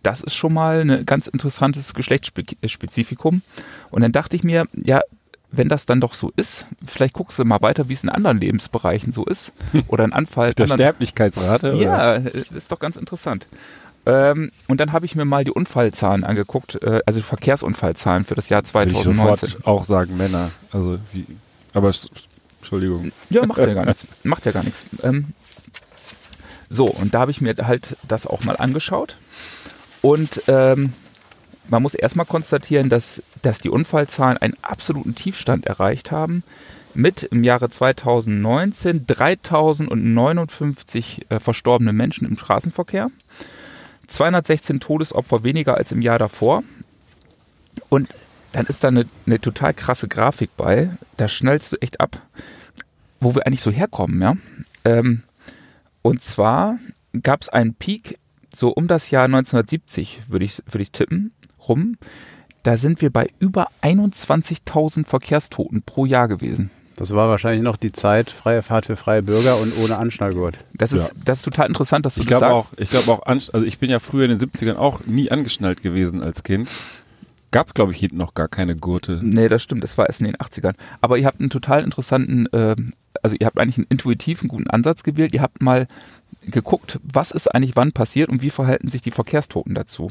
das ist schon mal ein ganz interessantes Geschlechtsspezifikum. Und dann dachte ich mir, ja, wenn das dann doch so ist, vielleicht guckst du mal weiter, wie es in anderen Lebensbereichen so ist. Oder ein Anfall. der anderen- Sterblichkeitsrate? oder? ja, äh, das ist doch ganz interessant. Ähm, und dann habe ich mir mal die Unfallzahlen angeguckt, äh, also Verkehrsunfallzahlen für das Jahr Würde ich 2019. sofort auch sagen Männer. Also wie, aber Entschuldigung. Ja, macht ja gar nichts. Macht ja gar nichts. Ähm, so, und da habe ich mir halt das auch mal angeschaut. Und ähm, man muss erstmal konstatieren, dass, dass die Unfallzahlen einen absoluten Tiefstand erreicht haben. Mit im Jahre 2019 3059 äh, verstorbene Menschen im Straßenverkehr. 216 Todesopfer weniger als im Jahr davor. Und dann ist da eine, eine total krasse Grafik bei. Da schnellst du echt ab, wo wir eigentlich so herkommen, ja. Ähm, und zwar gab es einen Peak so um das Jahr 1970, würde ich, würde ich tippen, rum. Da sind wir bei über 21.000 Verkehrstoten pro Jahr gewesen. Das war wahrscheinlich noch die Zeit, freie Fahrt für freie Bürger und ohne Anschnallgurt. Das ist, Ja. das ist total interessant, dass du Ich das sagst. auch, ich glaube auch, also ich bin ja früher in den 70ern auch nie angeschnallt gewesen als Kind. Gab, glaube ich, hinten noch gar keine Gurte. Nee, das stimmt, das war erst in den 80ern. Aber ihr habt einen total interessanten, ähm, also ihr habt eigentlich einen intuitiven, guten Ansatz gewählt. Ihr habt mal geguckt, was ist eigentlich wann passiert und wie verhalten sich die Verkehrstoten dazu.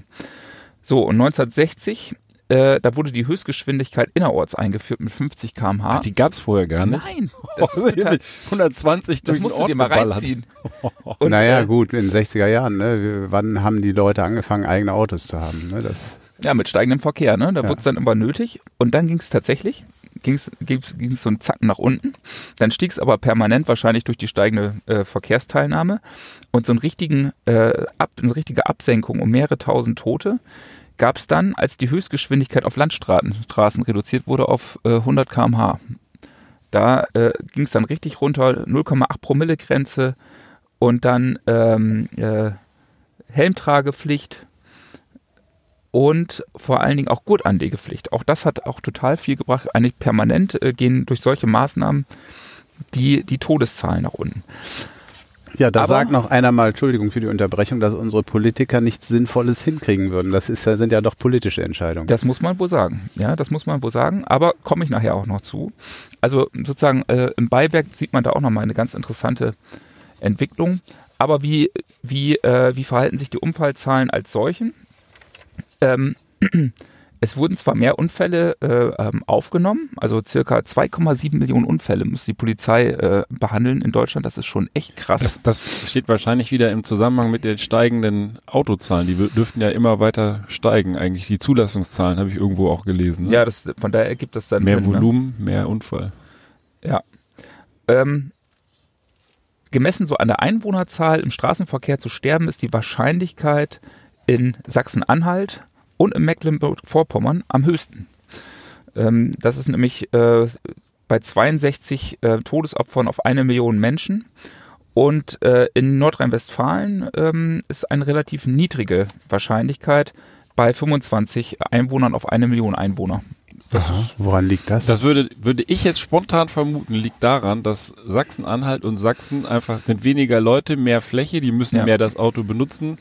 So, und 1960, äh, da wurde die Höchstgeschwindigkeit innerorts eingeführt mit 50 km/h. Ach, die gab's vorher gar nicht. Nein, das, ist total, 120 das durch musst den du Ort dir mal geballert. reinziehen. Und, naja, äh, gut, in den 60er Jahren, ne? Wann haben die Leute angefangen, eigene Autos zu haben? Ne? Das, Ja, mit steigendem Verkehr, ne? Da Ja. wurde es dann immer nötig. Und dann ging es tatsächlich, ging es so einen Zacken nach unten. Dann stieg es aber permanent, wahrscheinlich durch die steigende äh, Verkehrsteilnahme. Und so einen richtigen, äh, ab, eine richtige Absenkung um mehrere tausend Tote gab es dann, als die Höchstgeschwindigkeit auf Landstraßen Straßen reduziert wurde auf äh, 100 km/h. Da äh, ging es dann richtig runter, 0,8 Promille Grenze und dann ähm, äh, Helmtragepflicht und vor allen Dingen auch Gurtanlegepflicht. Auch das hat auch total viel gebracht. Eigentlich permanent äh, gehen durch solche Maßnahmen die, die Todeszahlen nach unten. Ja, da Aber- sagt noch einer mal, Entschuldigung für die Unterbrechung, dass unsere Politiker nichts Sinnvolles hinkriegen würden. Das ist, sind ja doch politische Entscheidungen. Das muss man wohl sagen. Ja, das muss man wohl sagen. Aber komme ich nachher auch noch zu. Also sozusagen äh, im Beiwerk sieht man da auch nochmal eine ganz interessante Entwicklung. Aber wie, wie, äh, wie verhalten sich die Unfallzahlen als solchen? Ähm, es wurden zwar mehr Unfälle äh, ähm, aufgenommen, also circa 2,7 Millionen Unfälle muss die Polizei äh, behandeln in Deutschland. Das ist schon echt krass. Das, das steht wahrscheinlich wieder im Zusammenhang mit den steigenden Autozahlen. Die dürften ja immer weiter steigen, eigentlich. Die Zulassungszahlen habe ich irgendwo auch gelesen. Ne? Ja, das, von daher ergibt das dann mehr Sinn, ne? Volumen, mehr Unfall. Ja. Ähm, gemessen so an der Einwohnerzahl im Straßenverkehr zu sterben, ist die Wahrscheinlichkeit in Sachsen-Anhalt und in Mecklenburg-Vorpommern am höchsten. Ähm, das ist nämlich äh, bei 62 äh, Todesopfern auf eine Million Menschen. Und äh, in Nordrhein-Westfalen ähm, ist eine relativ niedrige Wahrscheinlichkeit bei 25 Einwohnern auf eine Million Einwohner. Aha, woran liegt das? Das würde, würde ich jetzt spontan vermuten, liegt daran, dass Sachsen-Anhalt und Sachsen einfach sind weniger Leute, mehr Fläche, die müssen Ja. mehr das Auto benutzen.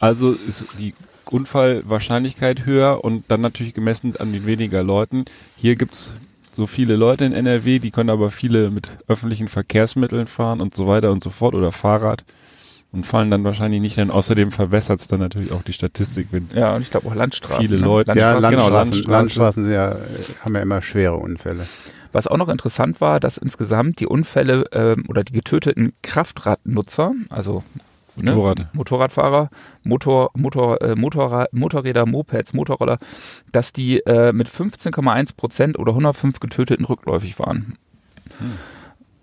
Also ist die Unfallwahrscheinlichkeit höher und dann natürlich gemessen an den weniger Leuten. Hier gibt's so viele Leute in NRW, die können aber viele mit öffentlichen Verkehrsmitteln fahren und so weiter und so fort oder Fahrrad und fallen dann wahrscheinlich nicht. Denn außerdem verwässert's dann natürlich auch die Statistik, wenn Ja, und ich glaube auch Landstraßen. Viele ne? Leute- ja, Landstraßen. genau, Landstraßen, Landstraße. Landstraßen sind ja, haben ja immer schwere Unfälle. Was auch noch interessant war, dass insgesamt die Unfälle ähm, oder die getöteten Kraftradnutzer, also ne, Motorrad. Motorradfahrer, Motor, Motor, äh, Motorrad, Motorräder, Mopeds, Motorroller, dass die äh, mit 15,1 Prozent oder 105 Getöteten rückläufig waren.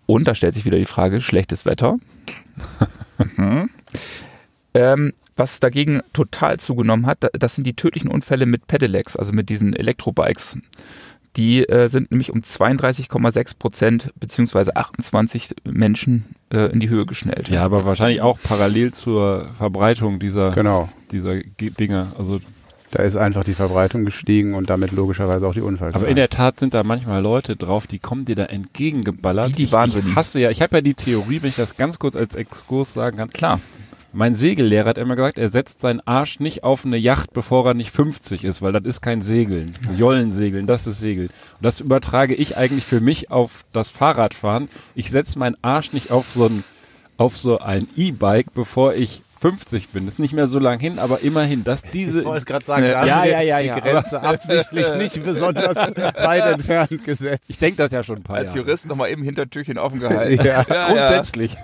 Und da stellt sich wieder die Frage, schlechtes Wetter. mhm. ähm, was dagegen total zugenommen hat, da- das sind die tödlichen Unfälle mit Pedelecs, also mit diesen Elektrobikes. Die äh, sind nämlich um 32,6 Prozent beziehungsweise 28 Menschen äh, in die Höhe geschnellt. Ja, aber wahrscheinlich auch parallel zur Verbreitung dieser, Genau. dieser Ge- Dinger. Also, Da ist einfach die Verbreitung gestiegen und damit logischerweise auch die Unfallzahl. aber in der Tat sind da manchmal Leute drauf, die kommen dir da entgegengeballert. Wie die ich, Wahnsinnigen. ich hasse ja, ich habe ja die Theorie, wenn ich das ganz kurz als Exkurs sagen kann. Klar. Mein Segellehrer hat immer gesagt, er setzt seinen Arsch nicht auf eine Yacht, bevor er nicht 50 ist, weil das ist kein Segeln. Jollensegeln, das ist Segeln. Und das übertrage ich eigentlich für mich auf das Fahrradfahren. Ich setze meinen Arsch nicht auf so ein, auf so ein E-Bike, bevor ich 50 bin. Das ist nicht mehr so lang hin, aber immerhin, dass diese, gerade sagen, da hast du die- die Grenze absichtlich nicht besonders weit entfernt gesetzt. ich denke das ja schon ein paar Als Jahre. Jurist nochmal eben Hintertürchen offen gehalten. Ja. Grundsätzlich.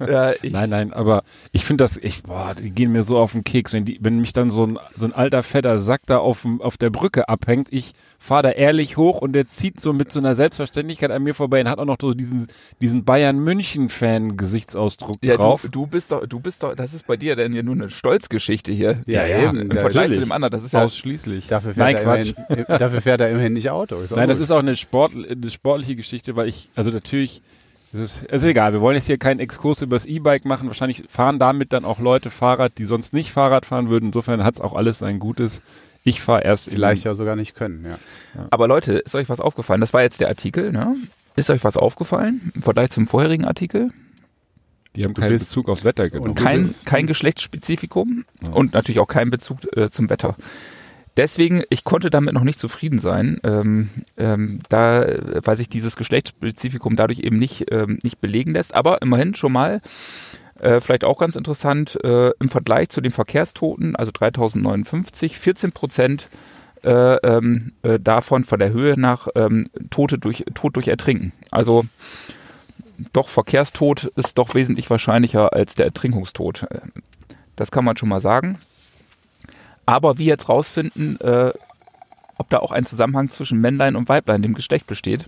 Ja, ich, Nein, nein, aber ich finde das, ich, boah, die gehen mir so auf den Keks, wenn die, wenn mich dann so ein, so ein alter fetter Sack da auf, dem- auf der Brücke abhängt, ich fahre da ehrlich hoch und der zieht so mit so einer Selbstverständlichkeit an mir vorbei und hat auch noch so diesen, diesen Bayern-München-Fan-Gesichtsausdruck ja, drauf. du, du bist doch, du bist doch, das ist bei dir denn ja nur eine Stolzgeschichte hier. Ja, Ja, eben. Im Vergleich zu dem anderen, das ist ja Ausschließlich. Dafür Nein, fährt, er Quatsch. immerhin, dafür fährt er immerhin nicht Auto. Ist auch Nein, das gut. ist auch eine, Sport, eine sportliche Geschichte, weil ich, also natürlich, es ist, es ist egal, wir wollen jetzt hier keinen Exkurs über das E-Bike machen. Wahrscheinlich fahren damit dann auch Leute Fahrrad, die sonst nicht Fahrrad fahren würden. Insofern hat es auch alles sein Gutes. Ich fahre erst vielleicht ja sogar nicht können. Ja. Aber Leute, ist euch was aufgefallen? Das war jetzt der Artikel, ne? Ist euch was aufgefallen im Vergleich zum vorherigen Artikel? Die haben Du keinen Bezug aufs Wetter genommen. Kein, kein Geschlechtsspezifikum und natürlich auch kein Bezug äh, zum Wetter. Deswegen, ich konnte damit noch nicht zufrieden sein, ähm, ähm, da, äh, weil sich dieses Geschlechtsspezifikum dadurch eben nicht, ähm, nicht belegen lässt. Aber immerhin schon mal, äh, vielleicht auch ganz interessant, äh, im Vergleich zu den Verkehrstoten, also 3059, 14 Prozent äh, ähm, äh, davon von der Höhe nach ähm, Tote durch, Tod durch Ertrinken. Also doch Verkehrstod ist doch wesentlich wahrscheinlicher als der Ertrinkungstod. Äh, Das kann man schon mal sagen. Aber wie jetzt rausfinden, äh, ob da auch ein Zusammenhang zwischen Männlein und Weiblein, dem Geschlecht besteht.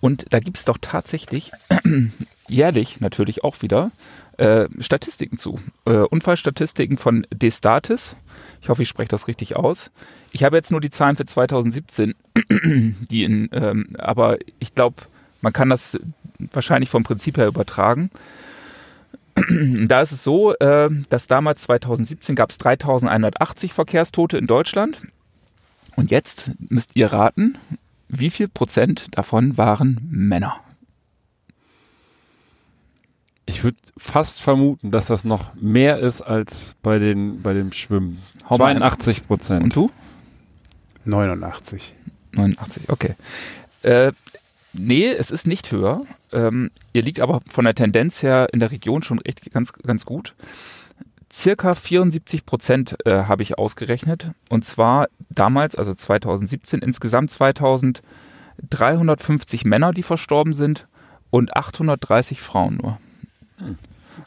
Und da gibt es doch tatsächlich jährlich natürlich auch wieder äh, Statistiken zu. Äh, Unfallstatistiken von Destatis. Ich hoffe, ich spreche das richtig aus. Ich habe jetzt nur die Zahlen für 2017, die in, ähm, aber ich glaube, man kann das wahrscheinlich vom Prinzip her übertragen. Da ist es so, äh, dass damals 2017 gab es 3180 Verkehrstote in Deutschland. Und jetzt müsst ihr raten, wie viel Prozent davon waren Männer? Ich würde fast vermuten, dass das noch mehr ist als bei den bei dem Schwimmen. Hau mal 82 Und Prozent. du? 89. 89, okay. Äh, nee, es ist nicht höher. Ähm, ihr liegt aber von der Tendenz her in der Region schon echt ganz, ganz gut. circa 74 Prozent äh, habe ich ausgerechnet. Und zwar damals, also 2017, insgesamt 2350 Männer, die verstorben sind und 830 Frauen nur.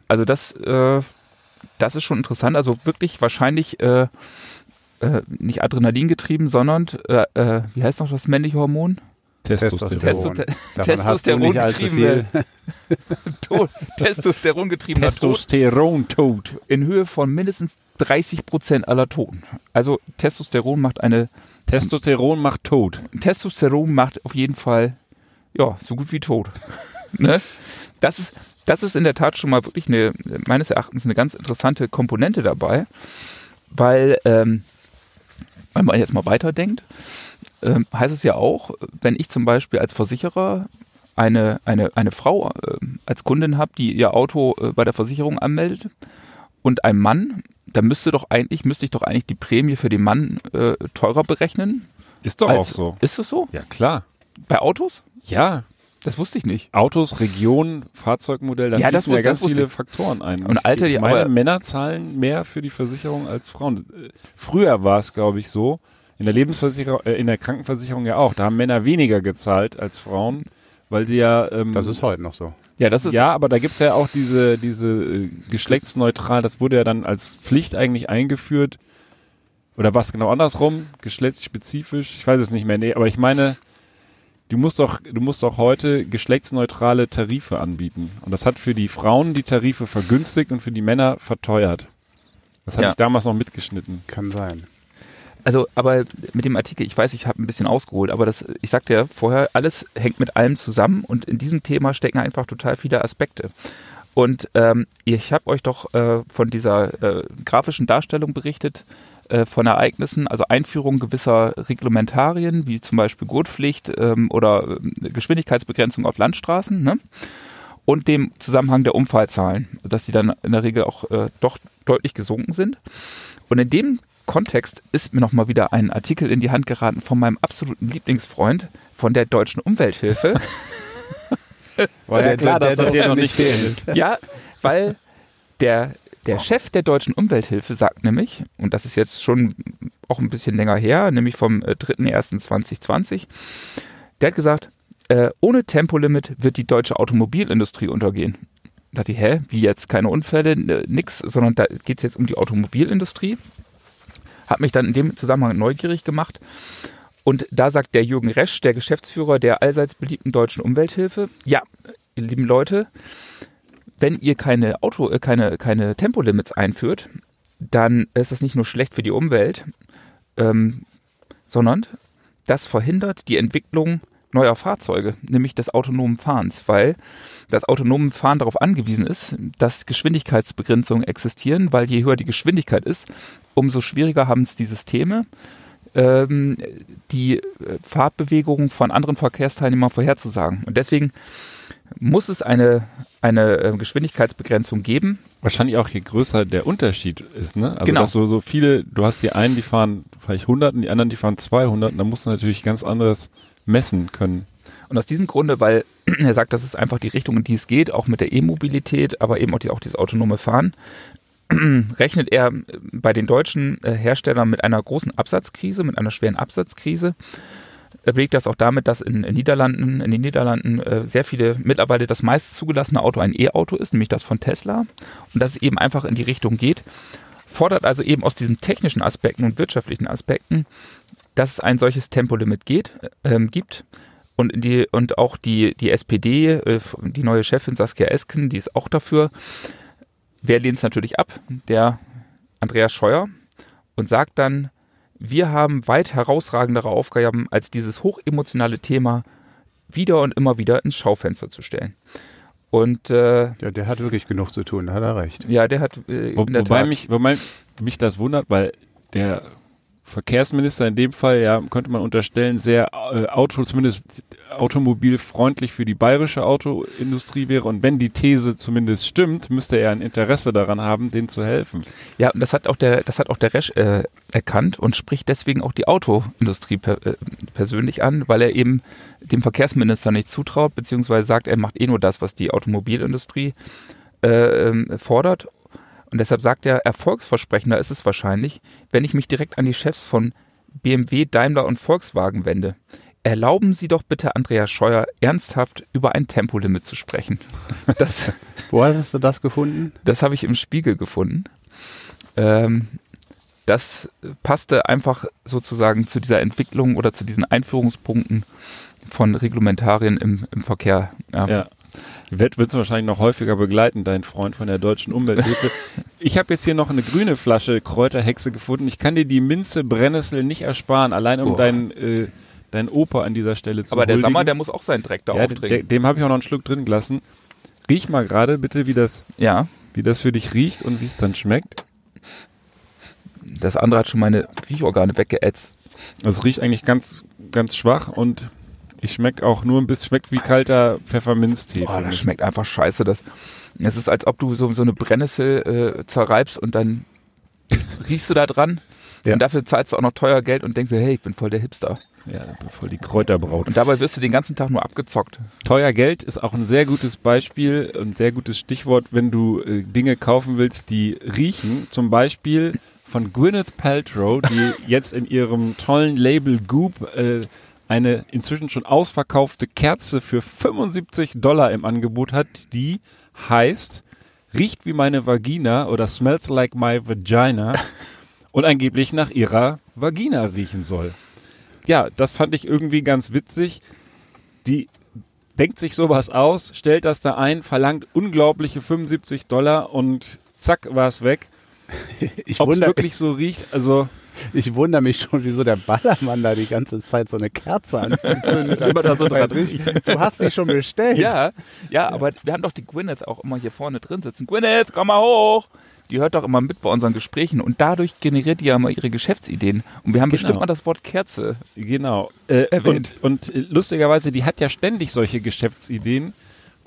Also das, äh, das ist schon interessant. Also wirklich wahrscheinlich äh, äh, nicht Adrenalin getrieben, sondern äh, äh, wie heißt noch das männliche Hormon? Testosteron. Hast du nicht allzu viel. Tod, Testosteron Testosteron-Tod. in Höhe von mindestens 30 Prozent aller Toten. Also Testosteron macht eine Testosteron macht tot. Testosteron macht auf jeden Fall ja so gut wie tot. ne? Das ist das ist in der Tat schon mal wirklich eine meines Erachtens eine ganz interessante Komponente dabei, weil ähm, wenn man jetzt mal weiterdenkt, ähm, heißt es ja auch, wenn ich zum Beispiel als Versicherer eine, eine, eine Frau äh, als Kundin habe, die ihr Auto äh, bei der Versicherung anmeldet und ein Mann, dann müsste doch eigentlich, müsste ich doch eigentlich die Prämie für den Mann äh, teurer berechnen. Ist doch als- auch so. Ist das so? Ja, klar. Bei Autos? Ja. Das wusste ich nicht. Autos, Region, Fahrzeugmodell, da Ja, das fließen ja ganz viele ich. Faktoren ein. Und Alter, ich die- meine, aber- Männer zahlen mehr für die Versicherung als Frauen. Früher war es, glaube ich, so. In der Lebensversicherung, äh, in der Krankenversicherung ja auch. Da haben Männer weniger gezahlt als Frauen, weil die ja. Ähm, Das ist heute noch so. Ja, das ist ja, aber da gibt's ja auch diese, diese äh, geschlechtsneutral, das wurde ja dann als Pflicht eigentlich eingeführt. Oder was genau andersrum? Geschlechtsspezifisch? Ich weiß es nicht mehr. Nee, aber ich meine, du musst doch, du musst doch heute geschlechtsneutrale Tarife anbieten. Und das hat für die Frauen die Tarife vergünstigt und für die Männer verteuert. Das hatte Ja. ich damals noch mitgeschnitten. Kann sein. Also, aber mit dem Artikel, ich weiß, ich habe ein bisschen ausgeholt, aber das, ich sagte ja vorher, alles hängt mit allem zusammen und in diesem Thema stecken einfach total viele Aspekte. Und ähm, ich habe euch doch äh, von dieser äh, grafischen Darstellung berichtet, äh, von Ereignissen, also Einführung gewisser Reglementarien, wie zum Beispiel Gurtpflicht ähm, oder ähm, Geschwindigkeitsbegrenzung auf Landstraßen, ne? und dem Zusammenhang der Unfallzahlen, dass die dann in der Regel auch äh, doch deutlich gesunken sind. Und in dem Kontext ist mir nochmal wieder ein Artikel in die Hand geraten von meinem absoluten Lieblingsfreund von der Deutschen Umwelthilfe. War ja Der- klar, dass das hier noch nicht nicht fehlt. ja, weil der, der Chef der Deutschen Umwelthilfe sagt nämlich, und das ist jetzt schon auch ein bisschen länger her, nämlich vom äh, 3.1.2020, der hat gesagt, äh, ohne Tempolimit wird die deutsche Automobilindustrie untergehen. Da dachte ich, hä, wie jetzt keine Unfälle, äh, nix, sondern da geht es jetzt um die Automobilindustrie. Hat mich dann in dem Zusammenhang neugierig gemacht. Und da sagt der Jürgen Resch, der Geschäftsführer der allseits beliebten Deutschen Umwelthilfe, ja, lieben Leute, wenn ihr keine Auto, äh, keine, keine Tempolimits einführt, dann ist das nicht nur schlecht für die Umwelt, ähm, sondern das verhindert die Entwicklung neuer Fahrzeuge, nämlich des autonomen Fahrens, weil das autonome Fahren darauf angewiesen ist, dass Geschwindigkeitsbegrenzungen existieren, weil je höher die Geschwindigkeit ist, umso schwieriger haben es die Systeme, ähm, die äh, Fahrtbewegungen von anderen Verkehrsteilnehmern vorherzusagen. Und deswegen muss es eine, eine äh, Geschwindigkeitsbegrenzung geben. Wahrscheinlich auch je größer der Unterschied ist, ne? Also Genau. so, so viele, du hast die einen, die fahren vielleicht 100 und die anderen, die fahren 200 und da musst du natürlich ganz anderes messen können. Und aus diesem Grunde, weil er sagt, das ist einfach die Richtung, in die es geht, auch mit der E-Mobilität, aber eben auch, die, auch dieses autonome Fahren, rechnet er bei den deutschen äh, Herstellern mit einer großen Absatzkrise, mit einer schweren Absatzkrise. Er belegt das auch damit, dass in, in Niederlanden, in den Niederlanden äh, sehr viele mittlerweile das meist zugelassene Auto ein E-Auto ist, nämlich das von Tesla. Und dass es eben einfach in die Richtung geht, fordert also eben aus diesen technischen Aspekten und wirtschaftlichen Aspekten, dass es ein solches Tempolimit geht, ähm, gibt. Und, die, und auch die, die SPD, äh, die neue Chefin Saskia Esken, die ist auch dafür. Wer lehnt es natürlich ab? Der Andreas Scheuer und sagt dann, wir haben weit herausragendere Aufgaben, als dieses hochemotionale Thema wieder und immer wieder ins Schaufenster zu stellen. Und äh, Ja, der hat wirklich genug zu tun, da hat er recht. ja, der hat äh, Wo, in der wobei, Tat, mich, wobei mich das wundert, weil der Verkehrsminister in dem Fall, ja, könnte man unterstellen, sehr äh, Auto, zumindest automobilfreundlich für die bayerische Autoindustrie wäre. Und wenn die These zumindest stimmt, müsste er ein Interesse daran haben, denen zu helfen. Ja, und das hat auch der, das hat auch der Resch äh, erkannt und spricht deswegen auch die Autoindustrie per, äh, persönlich an, weil er eben dem Verkehrsminister nicht zutraut, beziehungsweise sagt, er macht eh nur das, was die Automobilindustrie äh, ähm, fordert. Und deshalb sagt er, erfolgsversprechender ist es wahrscheinlich, wenn ich mich direkt an die Chefs von BMW, Daimler und Volkswagen wende. Erlauben Sie doch bitte Andreas Scheuer ernsthaft über ein Tempolimit zu sprechen. Das, Wo hast du das gefunden? das habe ich im Spiegel gefunden. Ähm, das passte einfach sozusagen zu dieser Entwicklung oder zu diesen Einführungspunkten von Reglementarien im, im Verkehr. Ja. Ja. Wird es wahrscheinlich noch häufiger begleiten, dein Freund von der Deutschen Umwelthilfe. ich habe jetzt hier noch eine grüne Flasche Kräuterhexe gefunden. Ich kann dir die Minze Brennnessel nicht ersparen, allein um Boah. deinen äh, dein Opa an dieser Stelle zu Aber der. Sammer, der muss auch seinen Dreck da ja, auftrinken. de- dem habe ich auch noch einen Schluck drin gelassen. Riech mal gerade bitte, wie das, ja, wie das für dich riecht und wie es dann schmeckt. das andere hat schon meine Riechorgane weggeätzt. Es riecht eigentlich ganz, ganz schwach und ich schmeck auch nur ein bisschen, schmeckt wie kalter Pfefferminztee. Boah, das schmeckt einfach scheiße. Das, es ist, als ob du so, so eine Brennnessel äh, zerreibst und dann riechst du da dran. Ja. Und dafür zahlst du auch noch teuer Geld und denkst dir, hey, ich bin voll der Hipster. Ja, voll die Kräuterbraut. Und dabei wirst du den ganzen Tag nur abgezockt. Teuer Geld ist auch ein sehr gutes Beispiel und sehr gutes Stichwort, wenn du äh, Dinge kaufen willst, die riechen. Zum Beispiel von Gwyneth Paltrow, die jetzt in ihrem tollen Label Goop äh, eine inzwischen schon ausverkaufte Kerze für 75 Dollar im Angebot hat, die heißt Riecht wie meine Vagina oder Smells like my vagina und angeblich nach ihrer Vagina riechen soll. Ja, das fand ich irgendwie ganz witzig. Die denkt sich sowas aus, stellt das da ein, verlangt unglaubliche 75 Dollar und zack war es weg. Ich Ob es wirklich so riecht, also ich wundere mich schon, wieso der Ballermann da die ganze Zeit so eine Kerze angezündet hat. Immer da so dran ich, Du hast sie schon bestellt. Ja, ja, aber wir haben doch die Gwyneth auch immer hier vorne drin sitzen. Gwyneth, komm mal hoch! Die hört doch immer mit bei unseren Gesprächen und dadurch generiert die ja immer ihre Geschäftsideen. Und wir haben Genau. bestimmt mal das Wort Kerze. Genau. Äh, Erwähnt. und, und lustigerweise, die hat ja ständig solche Geschäftsideen.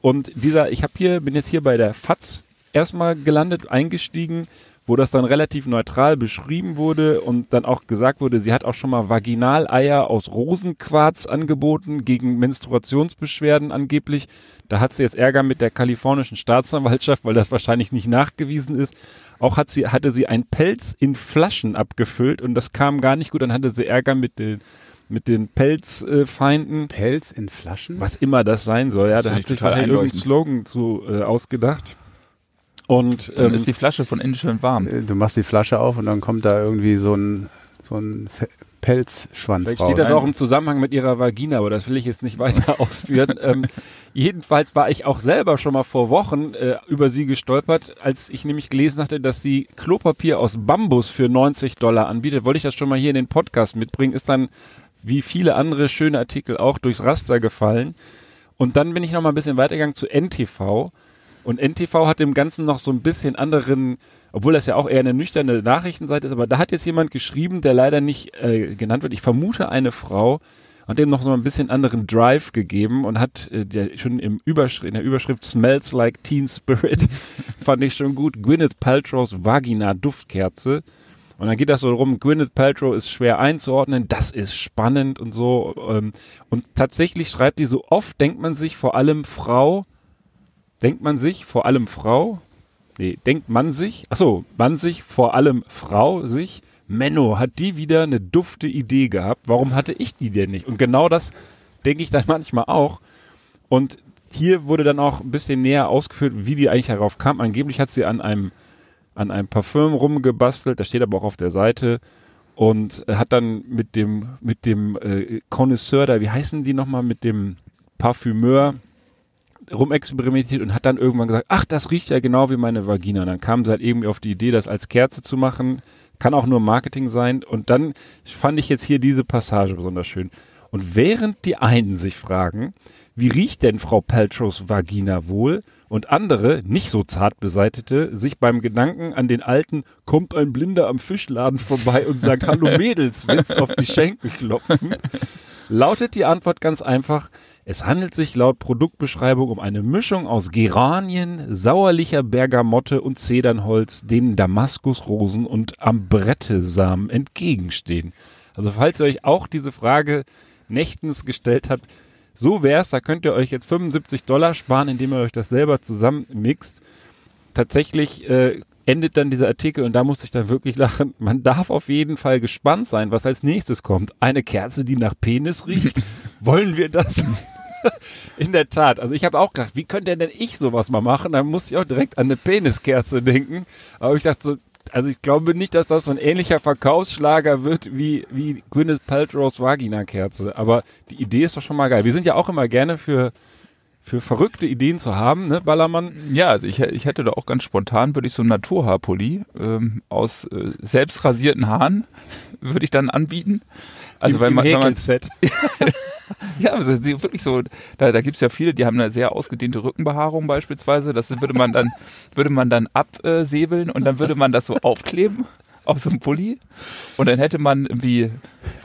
Und dieser, ich habe hier, bin jetzt hier bei der FAZ erstmal gelandet, eingestiegen, wo das dann relativ neutral beschrieben wurde und dann auch gesagt wurde, sie hat auch schon mal Vaginaleier aus Rosenquarz angeboten gegen Menstruationsbeschwerden angeblich. Da hat sie jetzt Ärger mit der kalifornischen Staatsanwaltschaft, weil das wahrscheinlich nicht nachgewiesen ist. Auch hat sie, hatte sie ein Pelz in Flaschen abgefüllt und das kam gar nicht gut. Dann hatte sie Ärger mit den, mit den Pelzfeinden. Pelz in Flaschen? Was immer das sein soll, ja, Das da hat ich sich wahrscheinlich irgendein einleuchtend. Slogan zu äh, ausgedacht. Und Dann ähm, ist die Flasche von innen schön warm. Äh, Du machst die Flasche auf und dann kommt da irgendwie so ein, so ein Pelzschwanz Vielleicht raus. steht das auch im Zusammenhang mit ihrer Vagina, aber das will ich jetzt nicht weiter ausführen. ähm, jedenfalls war ich auch selber schon mal vor Wochen äh, über sie gestolpert, als ich nämlich gelesen hatte, dass sie Klopapier aus Bambus für 90 Dollar anbietet. Wollte ich das schon mal hier in den Podcast mitbringen, ist dann wie viele andere schöne Artikel auch durchs Raster gefallen. Und dann bin ich noch mal ein bisschen weitergegangen zu NTV. Und NTV hat dem Ganzen noch so ein bisschen anderen, obwohl das ja auch eher eine nüchterne Nachrichtenseite ist, aber da hat jetzt jemand geschrieben, der leider nicht äh, genannt wird. Ich vermute eine Frau, hat dem noch so ein bisschen anderen Drive gegeben und hat äh, der schon im Überschrift, in der Überschrift Smells like Teen Spirit, fand ich schon gut, Gwyneth Paltrows Vagina Duftkerze. Und dann geht das so rum, Gwyneth Paltrow ist schwer einzuordnen, das ist spannend und so. Ähm, und tatsächlich schreibt die so oft, denkt man sich vor allem Frau, denkt man sich vor allem Frau, nee, denkt man sich, achso, man sich vor allem Frau sich, Menno, hat die wieder eine dufte Idee gehabt, warum hatte ich die denn nicht? Und genau das denke ich dann manchmal auch. Und hier wurde dann auch ein bisschen näher ausgeführt, wie die eigentlich darauf kam. Angeblich hat sie an einem, an einem Parfüm rumgebastelt, das steht aber auch auf der Seite. Und hat dann mit dem, mit dem äh, Connoisseur da, wie heißen die nochmal, mit dem Parfümeur rumexperimentiert und hat dann irgendwann gesagt, ach, das riecht ja genau wie meine Vagina. Und dann kam sie halt irgendwie auf die Idee, das als Kerze zu machen. Kann auch nur Marketing sein. Und dann fand ich jetzt hier diese Passage besonders schön. Und während die einen sich fragen, wie riecht denn Frau Paltrows Vagina wohl? Und andere, nicht so zart beseitete, sich beim Gedanken an den alten, kommt ein Blinder am Fischladen vorbei und sagt, hallo Mädels, willst auf die Schenkel klopfen? Lautet die Antwort ganz einfach, es handelt sich laut Produktbeschreibung um eine Mischung aus Geranien, sauerlicher Bergamotte und Zedernholz, denen Damaskusrosen und Ambrettesamen entgegenstehen. Also falls ihr euch auch diese Frage nächtens gestellt habt, so wär's, da könnt ihr euch jetzt 75 Dollar sparen, indem ihr euch das selber zusammenmixt. Tatsächlich äh, endet dann dieser Artikel und da musste ich dann wirklich lachen. Man darf auf jeden Fall gespannt sein, was als nächstes kommt. Eine Kerze, die nach Penis riecht. Wollen wir das? In der Tat. Also ich habe auch gedacht, wie könnte denn ich sowas mal machen? Dann musste ich auch direkt an eine Peniskerze denken. Aber ich dachte so, also ich glaube nicht, dass das so ein ähnlicher Verkaufsschlager wird wie, wie Gwyneth Paltrow's Vagina-Kerze. Aber die Idee ist doch schon mal geil. Wir sind ja auch immer gerne für, für verrückte Ideen zu haben, ne, Ballermann? Ja, also ich, ich hätte da auch ganz spontan, würde ich so ein Naturhaarpulli ähm, aus äh, selbst rasierten Haaren, würde ich dann anbieten. Also Im, wenn im man, wenn man. Ja, also wirklich so, da, da gibt's ja viele, die haben eine sehr ausgedehnte Rückenbehaarung beispielsweise. Das würde man dann, würde man dann absäbeln und dann würde man das so aufkleben auf so einem Pulli. Und dann hätte man irgendwie,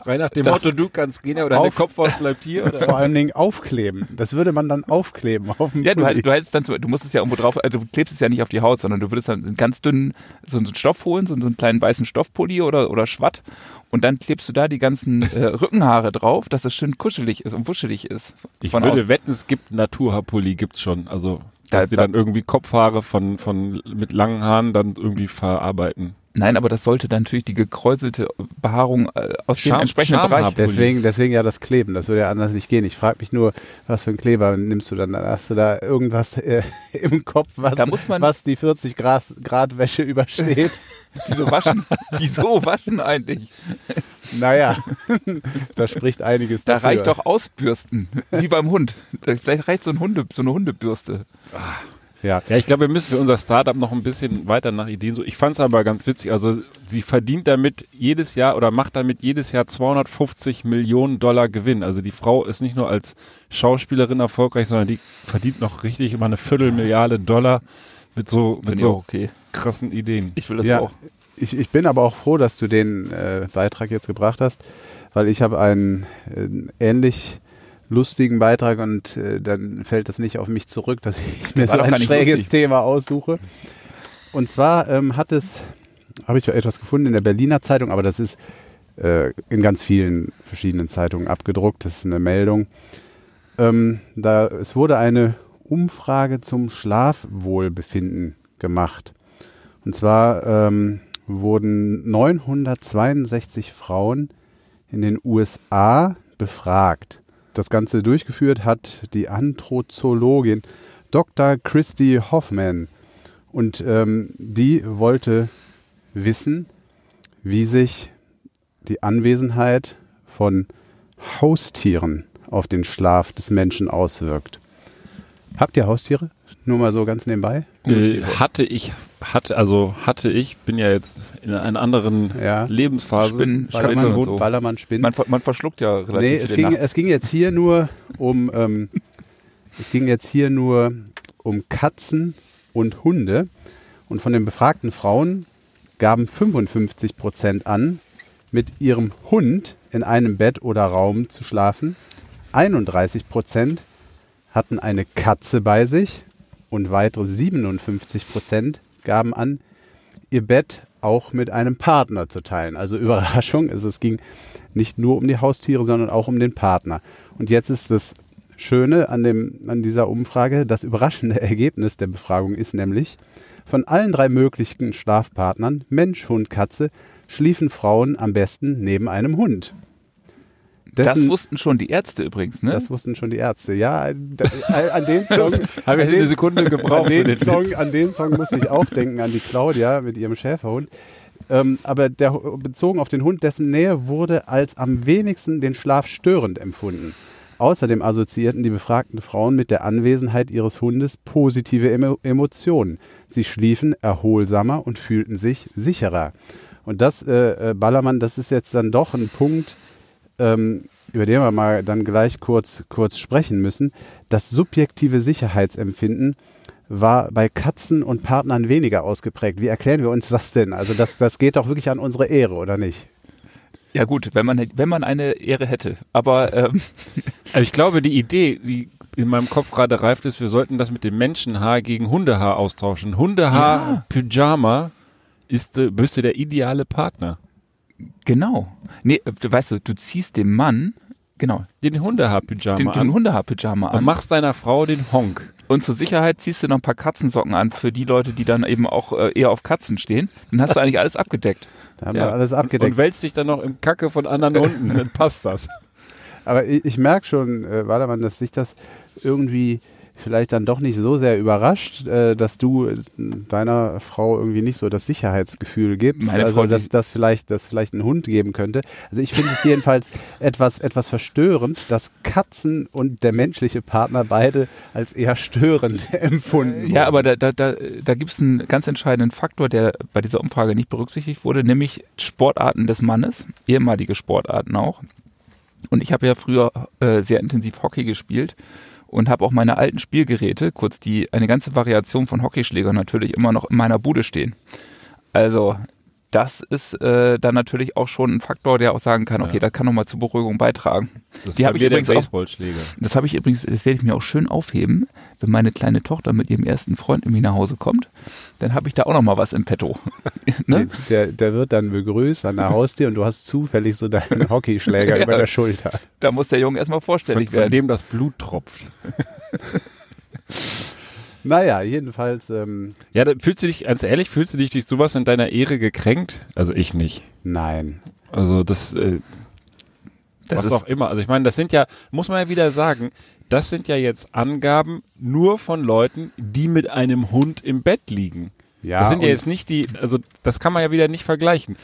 Frei nach dem Motto, du kannst gehen, aber deine Auf- Kopfhaut bleibt hier. Oder? Vor allen Dingen aufkleben. Das würde man dann aufkleben auf dem ja, du, Pulli. halt- du hättest dann, du musst es ja irgendwo drauf, also du klebst es ja nicht auf die Haut, sondern du würdest dann einen ganz dünnen, so, einen Stoff holen, so, einen kleinen weißen Stoffpulli oder, oder Schwatt. Und dann klebst du da die ganzen äh, Rückenhaare drauf, dass es schön kuschelig ist und wuschelig ist. Ich würde außen. wetten, es gibt Naturhaarpulli, gibt's schon. Also, Da- dass da- dann irgendwie Kopfhaare von, von, mit langen Haaren dann irgendwie verarbeiten. Nein, aber das sollte dann natürlich die gekräuselte Behaarung äh, aus dem Scham- entsprechenden Schamhaar- Bereich. Deswegen, deswegen ja das Kleben. Das würde ja anders nicht gehen. Ich frage mich nur, was für einen Kleber nimmst du dann? Hast du da irgendwas äh, im Kopf, was, Da muss man- was die 40 Grad, Grad Wäsche übersteht? Wieso waschen? Wieso waschen eigentlich? naja, da spricht einiges Da dafür. reicht doch Ausbürsten, wie beim Hund. Da- Vielleicht reicht so, ein Hunde, so eine Hundebürste. Ja. Ja, ich glaube, wir müssen für unser Startup noch ein bisschen weiter nach Ideen so. Ich fand es aber ganz witzig. Also, sie verdient damit jedes Jahr oder macht damit jedes Jahr 250 Millionen Dollar Gewinn. Also, die Frau ist nicht nur als Schauspielerin erfolgreich, sondern die verdient noch richtig immer eine Viertelmilliarde Dollar mit so, mit so okay. krassen Ideen. Ich will das ja, auch. Ich, ich bin aber auch froh, dass du den äh, Beitrag jetzt gebracht hast, weil ich habe einen äh, ähnlich lustigen Beitrag und äh, dann fällt das nicht auf mich zurück, dass ich mir so ein schräges lustig. Thema aussuche. Und zwar ähm, hat es, habe ich etwas gefunden in der Berliner Zeitung, aber das ist äh, in ganz vielen verschiedenen Zeitungen abgedruckt. Das ist eine Meldung. Ähm, da, es wurde eine Umfrage zum Schlafwohlbefinden gemacht. Und zwar ähm, wurden 962 Frauen in den USA befragt. Das Ganze durchgeführt hat die Anthropologin Dr. Christy Hoffman. Und ähm, die wollte wissen, wie sich die Anwesenheit von Haustieren auf den Schlaf des Menschen auswirkt. Habt ihr Haustiere? Nur mal so ganz nebenbei? Äh, hatte ich, hatte, also hatte ich, bin ja jetzt in einer anderen Ja. Lebensphase. Spinnen- Spinnen und so. Ballermann, Spinnen. Man, man verschluckt ja relativ Nee, es ging, nachts. es ging jetzt hier nur um ähm, es ging jetzt hier nur um Katzen und Hunde. Und von den befragten Frauen gaben 55 Prozent an, mit ihrem Hund in einem Bett oder Raum zu schlafen. 31 Prozent hatten eine Katze bei sich und weitere 57 Prozent gaben an, ihr Bett auch mit einem Partner zu teilen. Also Überraschung, also es ging nicht nur um die Haustiere, sondern auch um den Partner. Und jetzt ist das Schöne an, dem, an dieser Umfrage, das überraschende Ergebnis der Befragung ist nämlich, von allen drei möglichen Schlafpartnern, Mensch, Hund, Katze, schliefen Frauen am besten neben einem Hund. Das Dessen- wussten schon die Ärzte übrigens, ne? das wussten schon die Ärzte. Ja, da, an den Song, Habe an ich eine Sekunde gebraucht an den, den Song, Witz. an den Song musste ich auch denken, an die Claudia mit ihrem Schäferhund. Ähm, aber der, bezogen auf den Hund, dessen Nähe wurde als am wenigsten den Schlaf störend empfunden. Außerdem assoziierten die befragten Frauen mit der Anwesenheit ihres Hundes positive Emo Emotionen. Sie schliefen erholsamer und fühlten sich sicherer. Und das, äh, äh, Ballermann, das ist jetzt dann doch ein Punkt, ähm, über den wir mal dann gleich kurz, kurz sprechen müssen. Das subjektive Sicherheitsempfinden war bei Katzen und Partnern weniger ausgeprägt. Wie erklären wir uns das denn? Also das, das geht doch wirklich an unsere Ehre, oder nicht? Ja gut, wenn man, wenn man eine Ehre hätte. Aber ähm, ich glaube, die Idee, die in meinem Kopf gerade reift ist, wir sollten das mit dem Menschenhaar gegen Hundehaar austauschen. Hundehaar, Pyjama ist, äh, müsste der ideale Partner. Genau. Nee, äh, du weißt du, du ziehst dem Mann, genau, Den Hundehaar-Pyjama den, an den Hundehaar-Pyjama und an. machst deiner Frau den Honk. und zur Sicherheit ziehst du noch ein paar Katzensocken an für die Leute, die dann eben auch äh, eher auf Katzen stehen. Dann hast du eigentlich alles abgedeckt. Da haben Ja. wir alles abgedeckt. Und wälzt dich dann noch im Kacke von anderen Hunden, dann passt das. Aber ich, ich merke schon, äh, Wadermann, dass sich das irgendwie vielleicht dann doch nicht so sehr überrascht, äh, dass du äh, deiner Frau irgendwie nicht so das Sicherheitsgefühl gibst. Meine also Frau, dass das vielleicht, dass vielleicht ein Hund geben könnte. Also ich finde es jedenfalls etwas, etwas verstörend, dass Katzen und der menschliche Partner beide als eher störend empfunden Ja, wurden. aber da, da, da, da gibt es einen ganz entscheidenden Faktor, der bei dieser Umfrage nicht berücksichtigt wurde, nämlich Sportarten des Mannes, ehemalige Sportarten auch. Und ich habe ja früher äh, sehr intensiv Hockey gespielt und habe auch meine alten Spielgeräte, kurz die eine ganze Variation von Hockeyschlägern natürlich immer noch in meiner Bude stehen. Also das ist äh, dann natürlich auch schon ein Faktor, der auch sagen kann, okay, Ja. das kann nochmal zur Beruhigung beitragen. Das Die ist hab bei ich übrigens auch-. Das habe ich übrigens, das werde ich mir auch schön aufheben, wenn meine kleine Tochter mit ihrem ersten Freund irgendwie nach Hause kommt, dann habe ich da auch noch mal was im Petto. ne? der, der wird dann begrüßt an der Haustür und du hast zufällig so deinen Hockeyschläger Ja. über der Schulter. Da muss der Junge erstmal Von, vorstellig von werden. dem das Blut tropft. Naja, jedenfalls, ähm, Ja, da fühlst du dich, ganz ehrlich, fühlst du dich durch sowas in deiner Ehre gekränkt? Also ich nicht. nein. Also das, äh, Das was ist- auch immer. Also ich meine, das sind ja, muss man ja wieder sagen, das sind ja jetzt Angaben nur von Leuten, die mit einem Hund im Bett liegen. Ja, das sind ja jetzt nicht die, also das kann man ja wieder nicht vergleichen.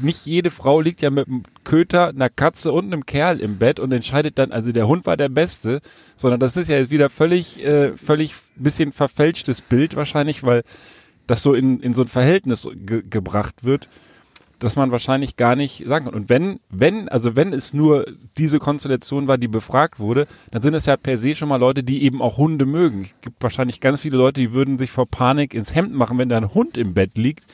Nicht jede Frau liegt ja mit einem Köter, einer Katze und einem Kerl im Bett und entscheidet dann, also der Hund war der Beste, sondern das ist ja jetzt wieder völlig, äh, völlig bisschen verfälschtes Bild wahrscheinlich, weil das so in, in so ein Verhältnis ge gebracht wird, dass man wahrscheinlich gar nicht sagen kann. Und wenn, wenn, also wenn es nur diese Konstellation war, die befragt wurde, dann sind es ja per se schon mal Leute, die eben auch Hunde mögen. Es gibt wahrscheinlich ganz viele Leute, die würden sich vor Panik ins Hemd machen, wenn da ein Hund im Bett liegt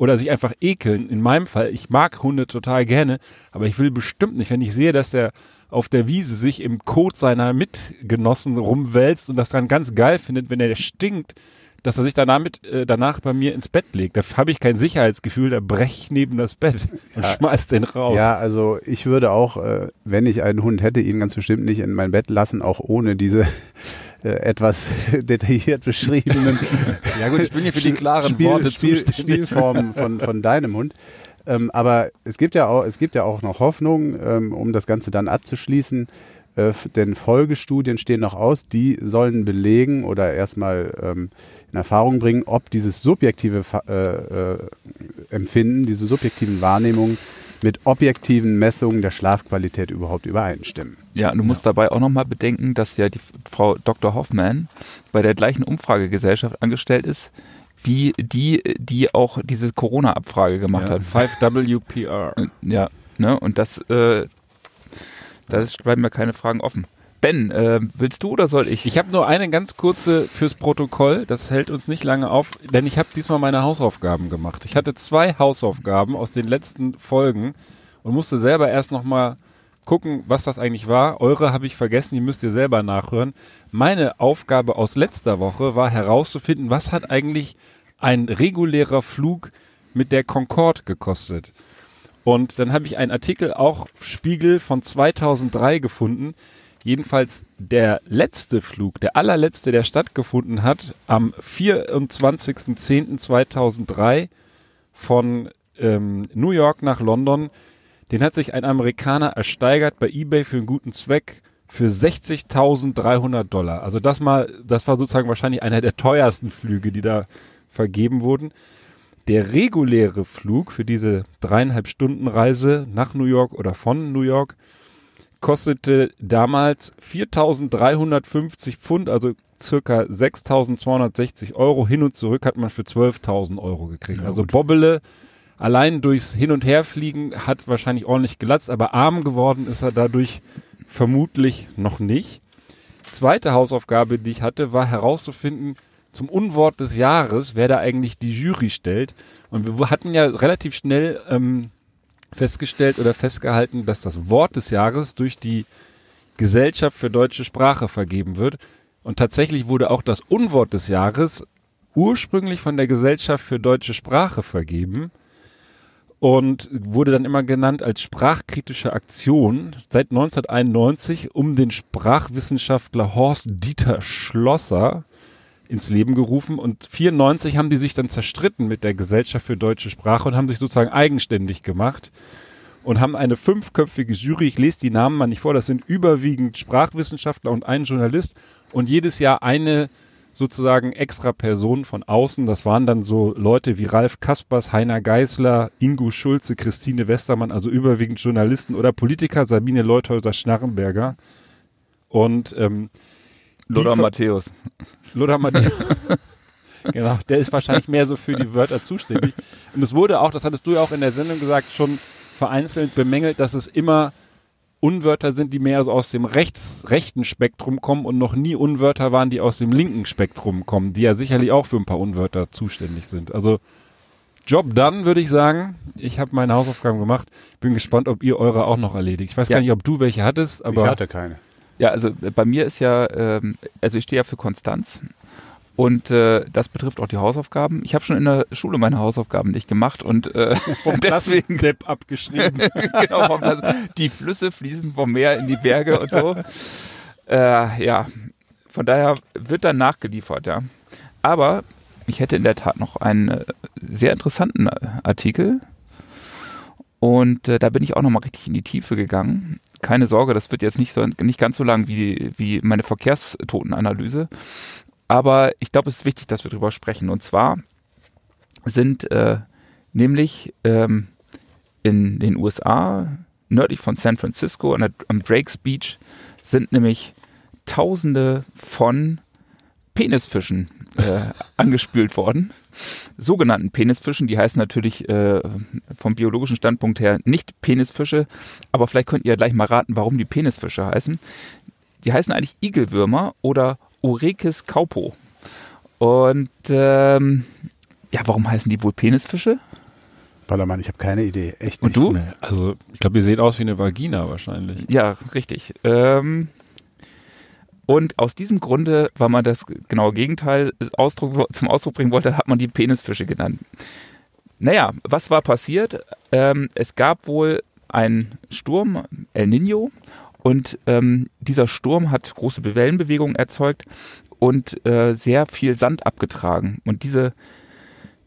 oder sich einfach ekeln. In meinem Fall, ich mag Hunde total gerne, aber ich will bestimmt nicht, wenn ich sehe, dass der auf der Wiese sich im Kot seiner Mitgenossen rumwälzt und das dann ganz geil findet, wenn er stinkt, dass er sich danach, mit, äh, danach bei mir ins Bett legt. Da habe ich kein Sicherheitsgefühl, da brech ich neben das Bett und schmeiß den raus. Ja, also ich würde auch, äh, wenn ich einen Hund hätte, ihn ganz bestimmt nicht in mein Bett lassen, auch ohne diese äh, etwas detailliert beschriebenen Ja gut, ich bin hier für die klaren Spiel, Worte Spiel, zuständig. Spielformen von, von deinem Hund. Ähm, aber es gibt ja auch, es gibt ja auch noch Hoffnung, ähm, um das Ganze dann abzuschließen. Äh, denn Folgestudien stehen noch aus, die sollen belegen oder erstmal ähm, in Erfahrung bringen, ob dieses subjektive äh, äh, Empfinden, diese subjektiven Wahrnehmungen mit objektiven Messungen der Schlafqualität überhaupt übereinstimmen. Ja, und du musst dabei auch nochmal bedenken, dass ja die Frau Dr. Hoffmann bei der gleichen Umfragegesellschaft angestellt ist, wie die, die auch diese Corona-Abfrage gemacht Ja, hat. 5WPR. Äh, Ja, ne, und das, äh, da bleiben mir keine Fragen offen. Ben, äh, willst du oder soll ich? Ich habe nur eine ganz kurze fürs Protokoll, das hält uns nicht lange auf, denn ich habe diesmal meine Hausaufgaben gemacht. Ich hatte zwei Hausaufgaben aus den letzten Folgen und musste selber erst nochmal gucken, was das eigentlich war. Eure habe ich vergessen, die müsst ihr selber nachhören. Meine Aufgabe aus letzter Woche war herauszufinden, was hat eigentlich ein regulärer Flug mit der Concorde gekostet. Und dann habe ich einen Artikel auch Spiegel von 2003 gefunden. Jedenfalls der letzte Flug, der allerletzte, der stattgefunden hat, am 24.10.2003 von ähm, New York nach London, den hat sich ein Amerikaner ersteigert bei eBay für einen guten Zweck für 60.300 Dollar. Also das mal, das war sozusagen wahrscheinlich einer der teuersten Flüge, die da vergeben wurden. Der reguläre Flug für diese dreieinhalb Stunden Reise nach New York oder von New York kostete damals 4.350 Pfund, also circa 6.260 Euro. Hin und zurück hat man für 12.000 Euro gekriegt. also Bobbele allein durchs Hin- und Herfliegen hat wahrscheinlich ordentlich gelatzt, aber arm geworden ist er dadurch vermutlich noch nicht. Zweite Hausaufgabe, die ich hatte, war herauszufinden, zum Unwort des Jahres, wer da eigentlich die Jury stellt. Und wir hatten ja relativ schnell ähm, festgestellt oder festgehalten, dass das Wort des Jahres durch die Gesellschaft für deutsche Sprache vergeben wird. Und tatsächlich wurde auch das Unwort des Jahres ursprünglich von der Gesellschaft für deutsche Sprache vergeben. und wurde dann immer genannt als sprachkritische Aktion seit 1991 um den Sprachwissenschaftler Horst Dieter Schlosser ins Leben gerufen und 94 haben die sich dann zerstritten mit der Gesellschaft für deutsche Sprache und haben sich sozusagen eigenständig gemacht und haben eine fünfköpfige Jury, ich lese die Namen mal nicht vor, das sind überwiegend Sprachwissenschaftler und ein Journalist und jedes Jahr eine sozusagen extra Personen von außen. Das waren dann so Leute wie Ralf Kaspers, Heiner Geißler, Ingo Schulze, Christine Westermann, also überwiegend Journalisten oder Politiker, Sabine Leuthäuser Schnarrenberger. Und ähm, Lothar Matthäus. Lothar Matthäus. genau, der ist wahrscheinlich mehr so für die Wörter zuständig. Und es wurde auch, das hattest du ja auch in der Sendung gesagt, schon vereinzelt bemängelt, dass es immer Unwörter sind, die mehr so aus dem rechts, rechten Spektrum kommen und noch nie Unwörter waren, die aus dem linken Spektrum kommen, die ja sicherlich auch für ein paar Unwörter zuständig sind. Also Job done, würde ich sagen. Ich habe meine Hausaufgaben gemacht. Bin gespannt, ob ihr eure auch noch erledigt. Ich weiß Ja. gar nicht, ob du welche hattest, aber ich hatte keine. Ja, also äh, bei mir ist ja, ähm, also ich stehe ja für Konstanz und äh, das betrifft auch die Hausaufgaben. Ich habe schon in der Schule meine Hausaufgaben nicht gemacht und äh, deswegen Depp abgeschrieben. genau, vom, die Flüsse fließen vom Meer in die Berge und so. Äh, ja, von daher wird dann nachgeliefert, ja. Aber ich hätte in der Tat noch einen äh, sehr interessanten äh, Artikel und äh, da bin ich auch nochmal richtig in die Tiefe gegangen. Keine Sorge, das wird jetzt nicht, so, nicht ganz so lang wie, wie meine Verkehrstotenanalyse. Aber ich glaube, es ist wichtig, dass wir darüber sprechen. Und zwar sind äh, nämlich ähm, in den USA, nördlich von San Francisco, an der, am Drake's Beach, sind nämlich Tausende von Penisfischen äh, angespült worden. Sogenannten Penisfischen, die heißen natürlich äh, vom biologischen Standpunkt her nicht Penisfische, aber vielleicht könnt ihr gleich mal raten, warum die Penisfische heißen. Die heißen eigentlich Igelwürmer oder Orekis caupo. Und ähm, ja, warum heißen die wohl Penisfische? Ballermann, ich habe keine Idee. Echt Und nicht. du? Nee, also, ich glaube, ihr seht aus wie eine Vagina wahrscheinlich. Ja, richtig. Ähm, und aus diesem Grunde, weil man das genaue Gegenteil Ausdruck, zum Ausdruck bringen wollte, hat man die Penisfische genannt. Naja, was war passiert? Ähm, es gab wohl einen Sturm, El Nino, und ähm, dieser Sturm hat große Wellenbewegungen erzeugt und äh, sehr viel Sand abgetragen. Und diese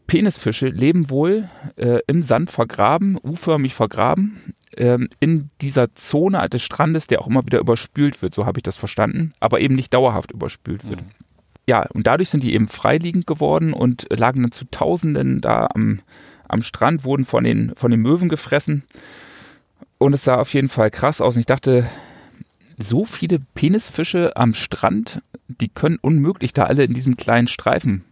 Penisfische leben wohl äh, im Sand vergraben, U-förmig vergraben, ähm, in dieser Zone des Strandes, der auch immer wieder überspült wird, so habe ich das verstanden, aber eben nicht dauerhaft überspült wird. Ja, und dadurch sind die eben freiliegend geworden und lagen dann zu Tausenden da am, am Strand, wurden von den, von den Möwen gefressen. Und es sah auf jeden Fall krass aus. Und ich dachte, so viele Penisfische am Strand, die können unmöglich da alle in diesem kleinen Streifen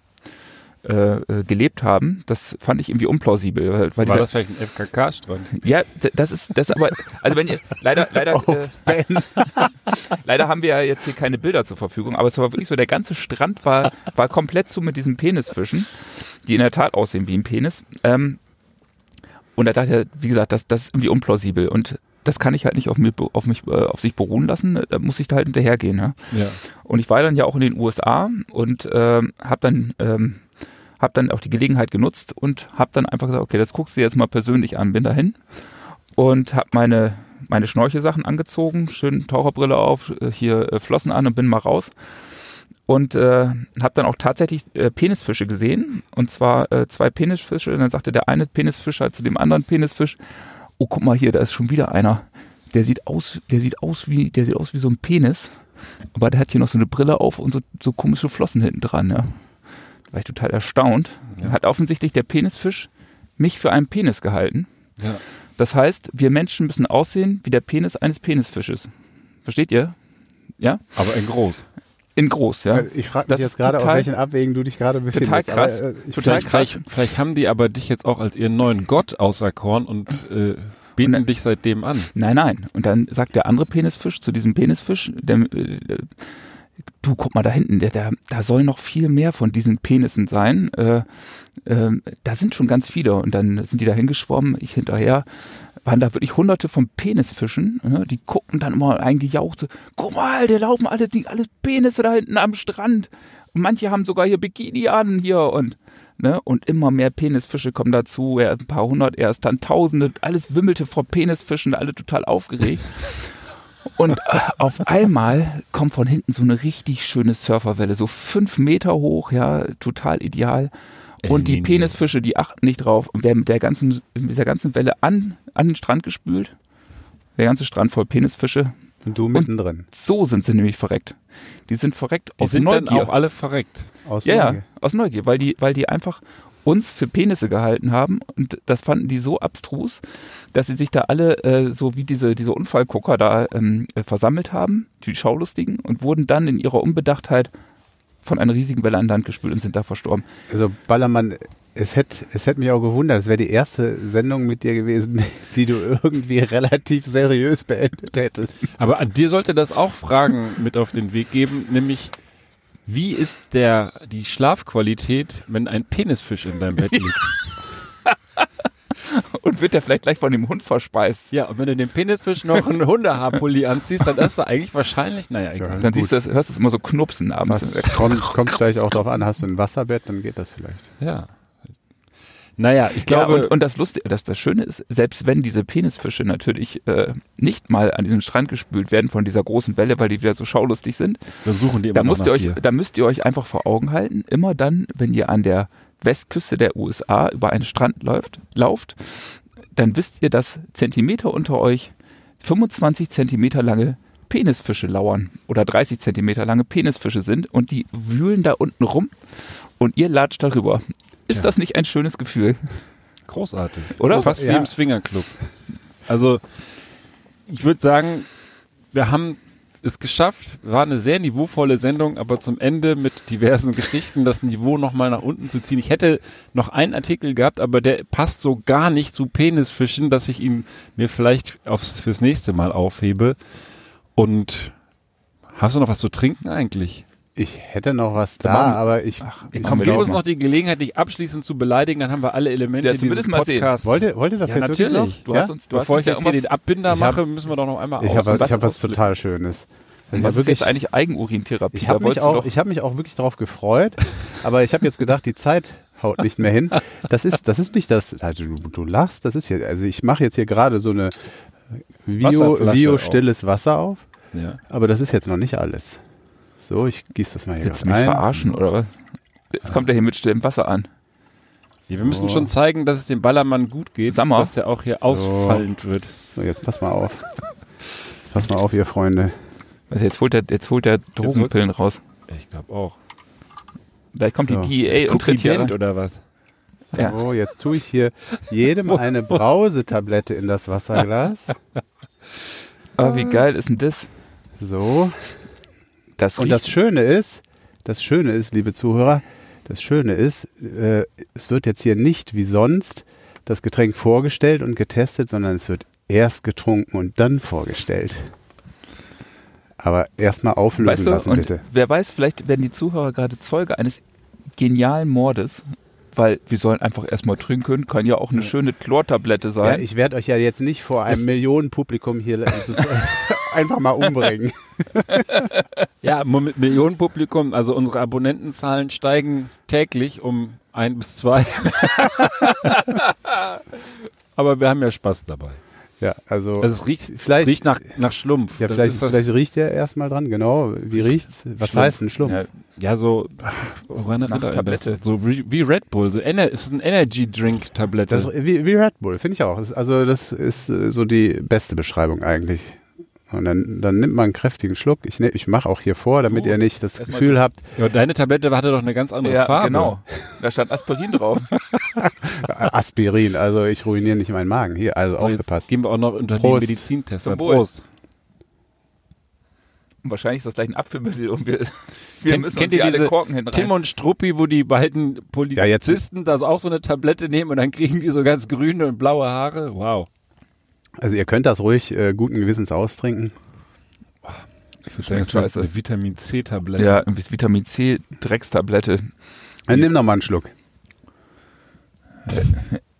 äh, äh, gelebt haben. Das fand ich irgendwie unplausibel. Weil, weil War dieser- das vielleicht ein FKK-Strand? ja, das ist das aber, also wenn ihr, leider, leider, Oh, äh, leider haben wir ja jetzt hier keine Bilder zur Verfügung, aber es war wirklich so, der ganze Strand war, war komplett so mit diesen Penisfischen, die in der Tat aussehen wie ein Penis. Ähm, und da dachte ich, wie gesagt, das, das ist irgendwie unplausibel und das kann ich halt nicht auf, mir, auf mich, äh, auf sich beruhen lassen, da muss ich da halt hinterhergehen. Ja? Ja. Und ich war dann ja auch in den USA und ähm, habe dann, ähm, hab dann auch die Gelegenheit genutzt und habe dann einfach gesagt, okay, das guckst du jetzt mal persönlich an. Bin dahin und habe meine, meine Schnorchelsachen angezogen, schön Taucherbrille auf, äh, hier äh, Flossen an und bin mal raus. Und äh, habe dann auch tatsächlich äh, Penisfische gesehen. Und zwar äh, zwei Penisfische. Und dann sagte der eine Penisfisch halt zu dem anderen Penisfisch, oh, guck mal hier, da ist schon wieder einer. Der sieht aus, der sieht aus wie, der sieht aus wie so ein Penis. Aber der hat hier noch so eine Brille auf und so, so komische Flossen hinten dran, ja. War ich total erstaunt. Hat offensichtlich der Penisfisch mich für einen Penis gehalten. Ja. Das heißt, wir Menschen müssen aussehen wie der Penis eines Penisfisches. Versteht ihr? Ja? Aber in groß. In groß, ja. Also Ich frage Das mich ist jetzt gerade, auf welchen Abwägen du dich gerade befindest. Total krass. Aber, äh, ich Total Vielleicht, krass. vielleicht, vielleicht haben die aber dich jetzt auch als ihren neuen Gott auserkoren und äh, beten Und- dich seitdem an. Nein, nein. Und dann sagt der andere Penisfisch zu diesem Penisfisch, der, äh, du guck mal da hinten, der, der, da soll noch viel mehr von diesen Penissen sein. Äh, äh, da sind schon ganz viele. Und dann sind die da hingeschwommen, ich hinterher. Waren da wirklich hunderte von Penisfischen, ne? die gucken dann immer eingejaucht, so, guck mal, der laufen alle, die, alle Penisse da hinten am Strand. Und manche haben sogar hier Bikini an hier und Ne? Und immer mehr Penisfische kommen dazu, er ein paar hundert erst, dann tausende, alles wimmelte vor Penisfischen, alle total aufgeregt. Und äh, auf einmal kommt von hinten so eine richtig schöne Surferwelle, so fünf Meter hoch, ja, total ideal. Und die. Penisfische, die achten nicht drauf und werden mit der ganzen, mit dieser ganzen Welle an, an den Strand gespült. Der ganze Strand voll Penisfische. Und du mittendrin. So sind sie nämlich verreckt. Die sind verreckt Die aus sind dann Neugier. auch alle verreckt. Aus ja, ja, Neugier. aus Neugier, weil die, weil die einfach uns für Penisse gehalten haben und das fanden die so abstrus, dass sie sich da alle äh, so wie diese, diese Unfallgucker da ähm, äh, versammelt haben, die Schaulustigen, und wurden dann in ihrer Unbedachtheit von einer riesigen Welle an Land gespült und sind da verstorben. Also Ballermann, es hätte es hätt mich auch gewundert, es wäre die erste Sendung mit dir gewesen, die du irgendwie relativ seriös beendet hättest. Aber an dir sollte das auch Fragen mit auf den Weg geben, nämlich wie ist der die Schlafqualität, wenn ein Penisfisch in deinem Bett liegt? Und wird der vielleicht gleich von dem Hund verspeist. Ja, und wenn du dem Penisfisch noch einen Hundehaarpulli anziehst, dann ist er eigentlich wahrscheinlich, naja, egal. Dann Gut. siehst du, das, hörst du es immer so knupsen abends. Was kommt, kommt gleich auch drauf an, hast du ein Wasserbett, dann geht das vielleicht. Ja. Naja, ich Ja, glaube, und, und das Lustige, das, das Schöne ist, selbst wenn diese Penisfische natürlich äh, nicht mal an diesen Strand gespült werden von dieser großen Welle, weil die wieder so schaulustig sind, dann suchen die immer da müsst ihr euch, dir. da müsst ihr euch einfach vor Augen halten, immer dann, wenn ihr an der Westküste der USA über einen Strand läuft, lauft, dann wisst ihr, dass Zentimeter unter euch 25 Zentimeter lange Penisfische lauern oder 30 Zentimeter lange Penisfische sind und die wühlen da unten rum und ihr latscht darüber. Ist Tja. das nicht ein schönes Gefühl? Großartig. Oder? Fast wie Ja. im Swingerclub. Also, ich würde sagen, wir haben es geschafft. War eine sehr niveauvolle Sendung, aber zum Ende mit diversen Geschichten das Niveau nochmal nach unten zu ziehen. Ich hätte noch einen Artikel gehabt, aber der passt so gar nicht zu Penisfischen, dass ich ihn mir vielleicht aufs, fürs nächste Mal aufhebe. Und hast du noch was zu trinken eigentlich? Ich hätte noch was Da da, machen- aber ich, Ach, ich komm, Gib wir uns mal. noch die Gelegenheit, dich abschließend zu beleidigen, dann haben wir alle Elemente Ja, dieses zumindest mal sehen. Podcasts. wollt ihr, wollt ihr das Ja, jetzt wirklich natürlich. noch? Du ja? hast uns, du Bevor hast ich uns jetzt hier den Abbinder Ich hab- mache, müssen wir doch noch einmal Ich aus. habe was ich hab was total Schönes. Also ich was ist wirklich, jetzt eigentlich Eigenurintherapie? ich habe mich, auch- ich hab mich auch wirklich darauf gefreut, aber ich habe jetzt gedacht, die Zeit haut nicht mehr hin. Das ist, das ist nicht das, also du, du lachst, das ist hier, also ich mache jetzt hier gerade so eine Bio, Wasserflasche Bio auf. stilles Wasser auf, Ja. aber das ist jetzt noch nicht alles. So, ich gieße das mal hier Willst du mich rein. verarschen oder was? Jetzt kommt er hier mit stillem Wasser an. Ja, wir müssen So. schon zeigen, dass es dem Ballermann gut geht, mal. dass der auch hier ausfallend wird. So, jetzt pass mal auf. Pass mal auf, ihr Freunde. Also jetzt holt er, jetzt holt er Drogenpillen raus. Ich glaube auch. Gleich kommt So. die DEA und tritt hier oder was? Ja. So, jetzt tue ich hier jedem eine Brausetablette in das Wasserglas. Oh, wie geil ist denn das? So. Das Und das Schöne ist, das Schöne ist, liebe Zuhörer, das Schöne ist, äh, es wird jetzt hier nicht wie sonst das Getränk vorgestellt und getestet, sondern es wird erst getrunken und dann vorgestellt. Aber erstmal auflösen weißt du, lassen, bitte. wer weiß, vielleicht werden die Zuhörer gerade Zeuge eines genialen Mordes, weil wir sollen einfach erstmal trinken, kann ja auch eine schöne Chlortablette Ja, sein. ich werde euch ja jetzt nicht vor einem Es- Millionenpublikum hier einfach mal umbringen. Ja, mit Millionenpublikum, also unsere Abonnentenzahlen steigen täglich um ein bis zwei. Aber wir haben ja Spaß dabei. Ja, also, Also es riecht, Vielleicht- riecht nach, nach Schlumpf. ja, Das vielleicht, ist das- vielleicht riecht der erstmal dran, genau. Wie riecht's? Was Schlumpf. heißt ein Schlumpf? Ja, Ja, so einen Tablette. So wie, wie Red Bull. So Ener es ist ein Energy Drink Tablette. Das, wie, wie Red Bull, finde ich auch. Also das ist äh, so die beste Beschreibung eigentlich. Und dann, dann nimmt man einen kräftigen Schluck. Ich, ne, ich mache auch hier vor, damit Oh, ihr nicht das Gefühl habt, ja, deine Tablette hatte doch eine ganz andere ja Farbe. genau. Da stand Aspirin drauf. Aspirin, also ich ruiniere nicht meinen Magen. Hier, also So, aufgepasst. gehen wir auch noch unter Prost. Zum Wohl. Prost. Und wahrscheinlich ist das gleich ein Abführmittel und wir, wir Kennt- müssen kennt uns ihr diese alle Korken hin Tim und Struppi, wo die beiden Ja, jetzt- Polizisten da so auch so eine Tablette nehmen und dann kriegen die so ganz grüne und blaue Haare. Wow. Also ihr könnt das ruhig äh, guten Gewissens austrinken. Ich würde sagen, es war eine Vitamin C Tablette. Ja, Vitamin C Dreckstablette. Dann nimm noch mal einen Schluck.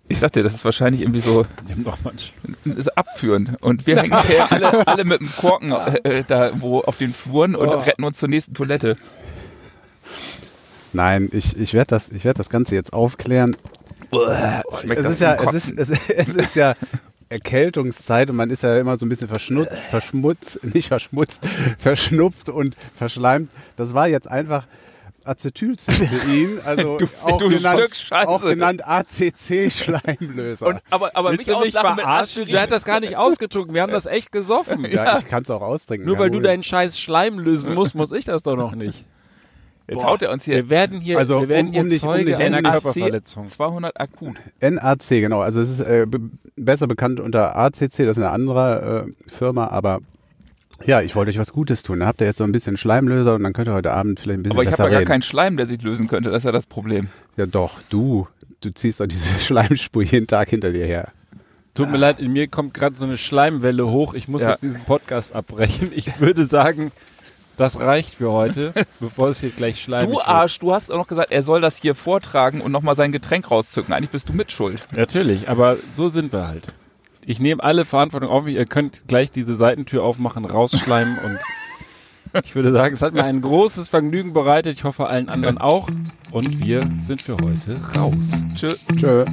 Ich sag dir, das ist wahrscheinlich irgendwie so Nimm doch mal einen Schluck. ist abführend. Und wir hängen hier alle, alle mit dem Korken äh, da wo auf den Fluren und Oh. retten uns zur nächsten Toilette. Nein, ich, ich werde das, ich werd das Ganze jetzt aufklären. Schmeckt Es das ist, ja, es, ist, es, es ist ja Erkältungszeit und man ist ja immer so ein bisschen verschnut, verschmutzt, nicht verschmutzt, verschnupft und verschleimt. Das war jetzt einfach Acetylcystein, also Du- auch, du genannt, auch genannt ACC-Schleimlöser. Und, aber aber Willst mich auslachen mit? Aspirin. Der hat das gar nicht ausgetrunken. Wir haben das echt gesoffen. ja, ich kann es auch austrinken. Nur weil du deinen scheiß Schleim lösen musst, muss ich das doch noch nicht. Jetzt haut er uns hier Wir werden hier, Also, wir werden um- hier um nicht- um Zeuge um einer nicht- Körperverletzung. 200 akut. NAC, genau. Also es ist äh, be besser bekannt unter ACC, das ist eine andere äh, Firma, aber ja, ich wollte euch was Gutes tun. Da habt ihr jetzt so ein bisschen Schleimlöser und dann könnt ihr heute Abend vielleicht ein bisschen Aber ich habe ja gar keinen Schleim, der sich lösen könnte. Das ist ja das Problem. ja doch, du, du ziehst doch diese Schleimspur jeden Tag hinter dir her. Tut mir leid, in mir kommt gerade so eine Schleimwelle hoch. Ich muss Ja. jetzt diesen Podcast abbrechen. Ich würde sagen, das reicht für heute, bevor es hier gleich schleimig Du wird. Arsch, du hast auch noch gesagt, er soll das hier vortragen und nochmal sein Getränk rauszücken. Eigentlich bist du mitschuld. Natürlich, aber so sind wir halt. Ich nehme alle Verantwortung auf mich. Ihr könnt gleich diese Seitentür aufmachen, rausschleimen und ich würde sagen, es hat mir ein großes Vergnügen bereitet. Ich hoffe allen anderen auch. Und wir sind für heute raus. Tschö. Tschö.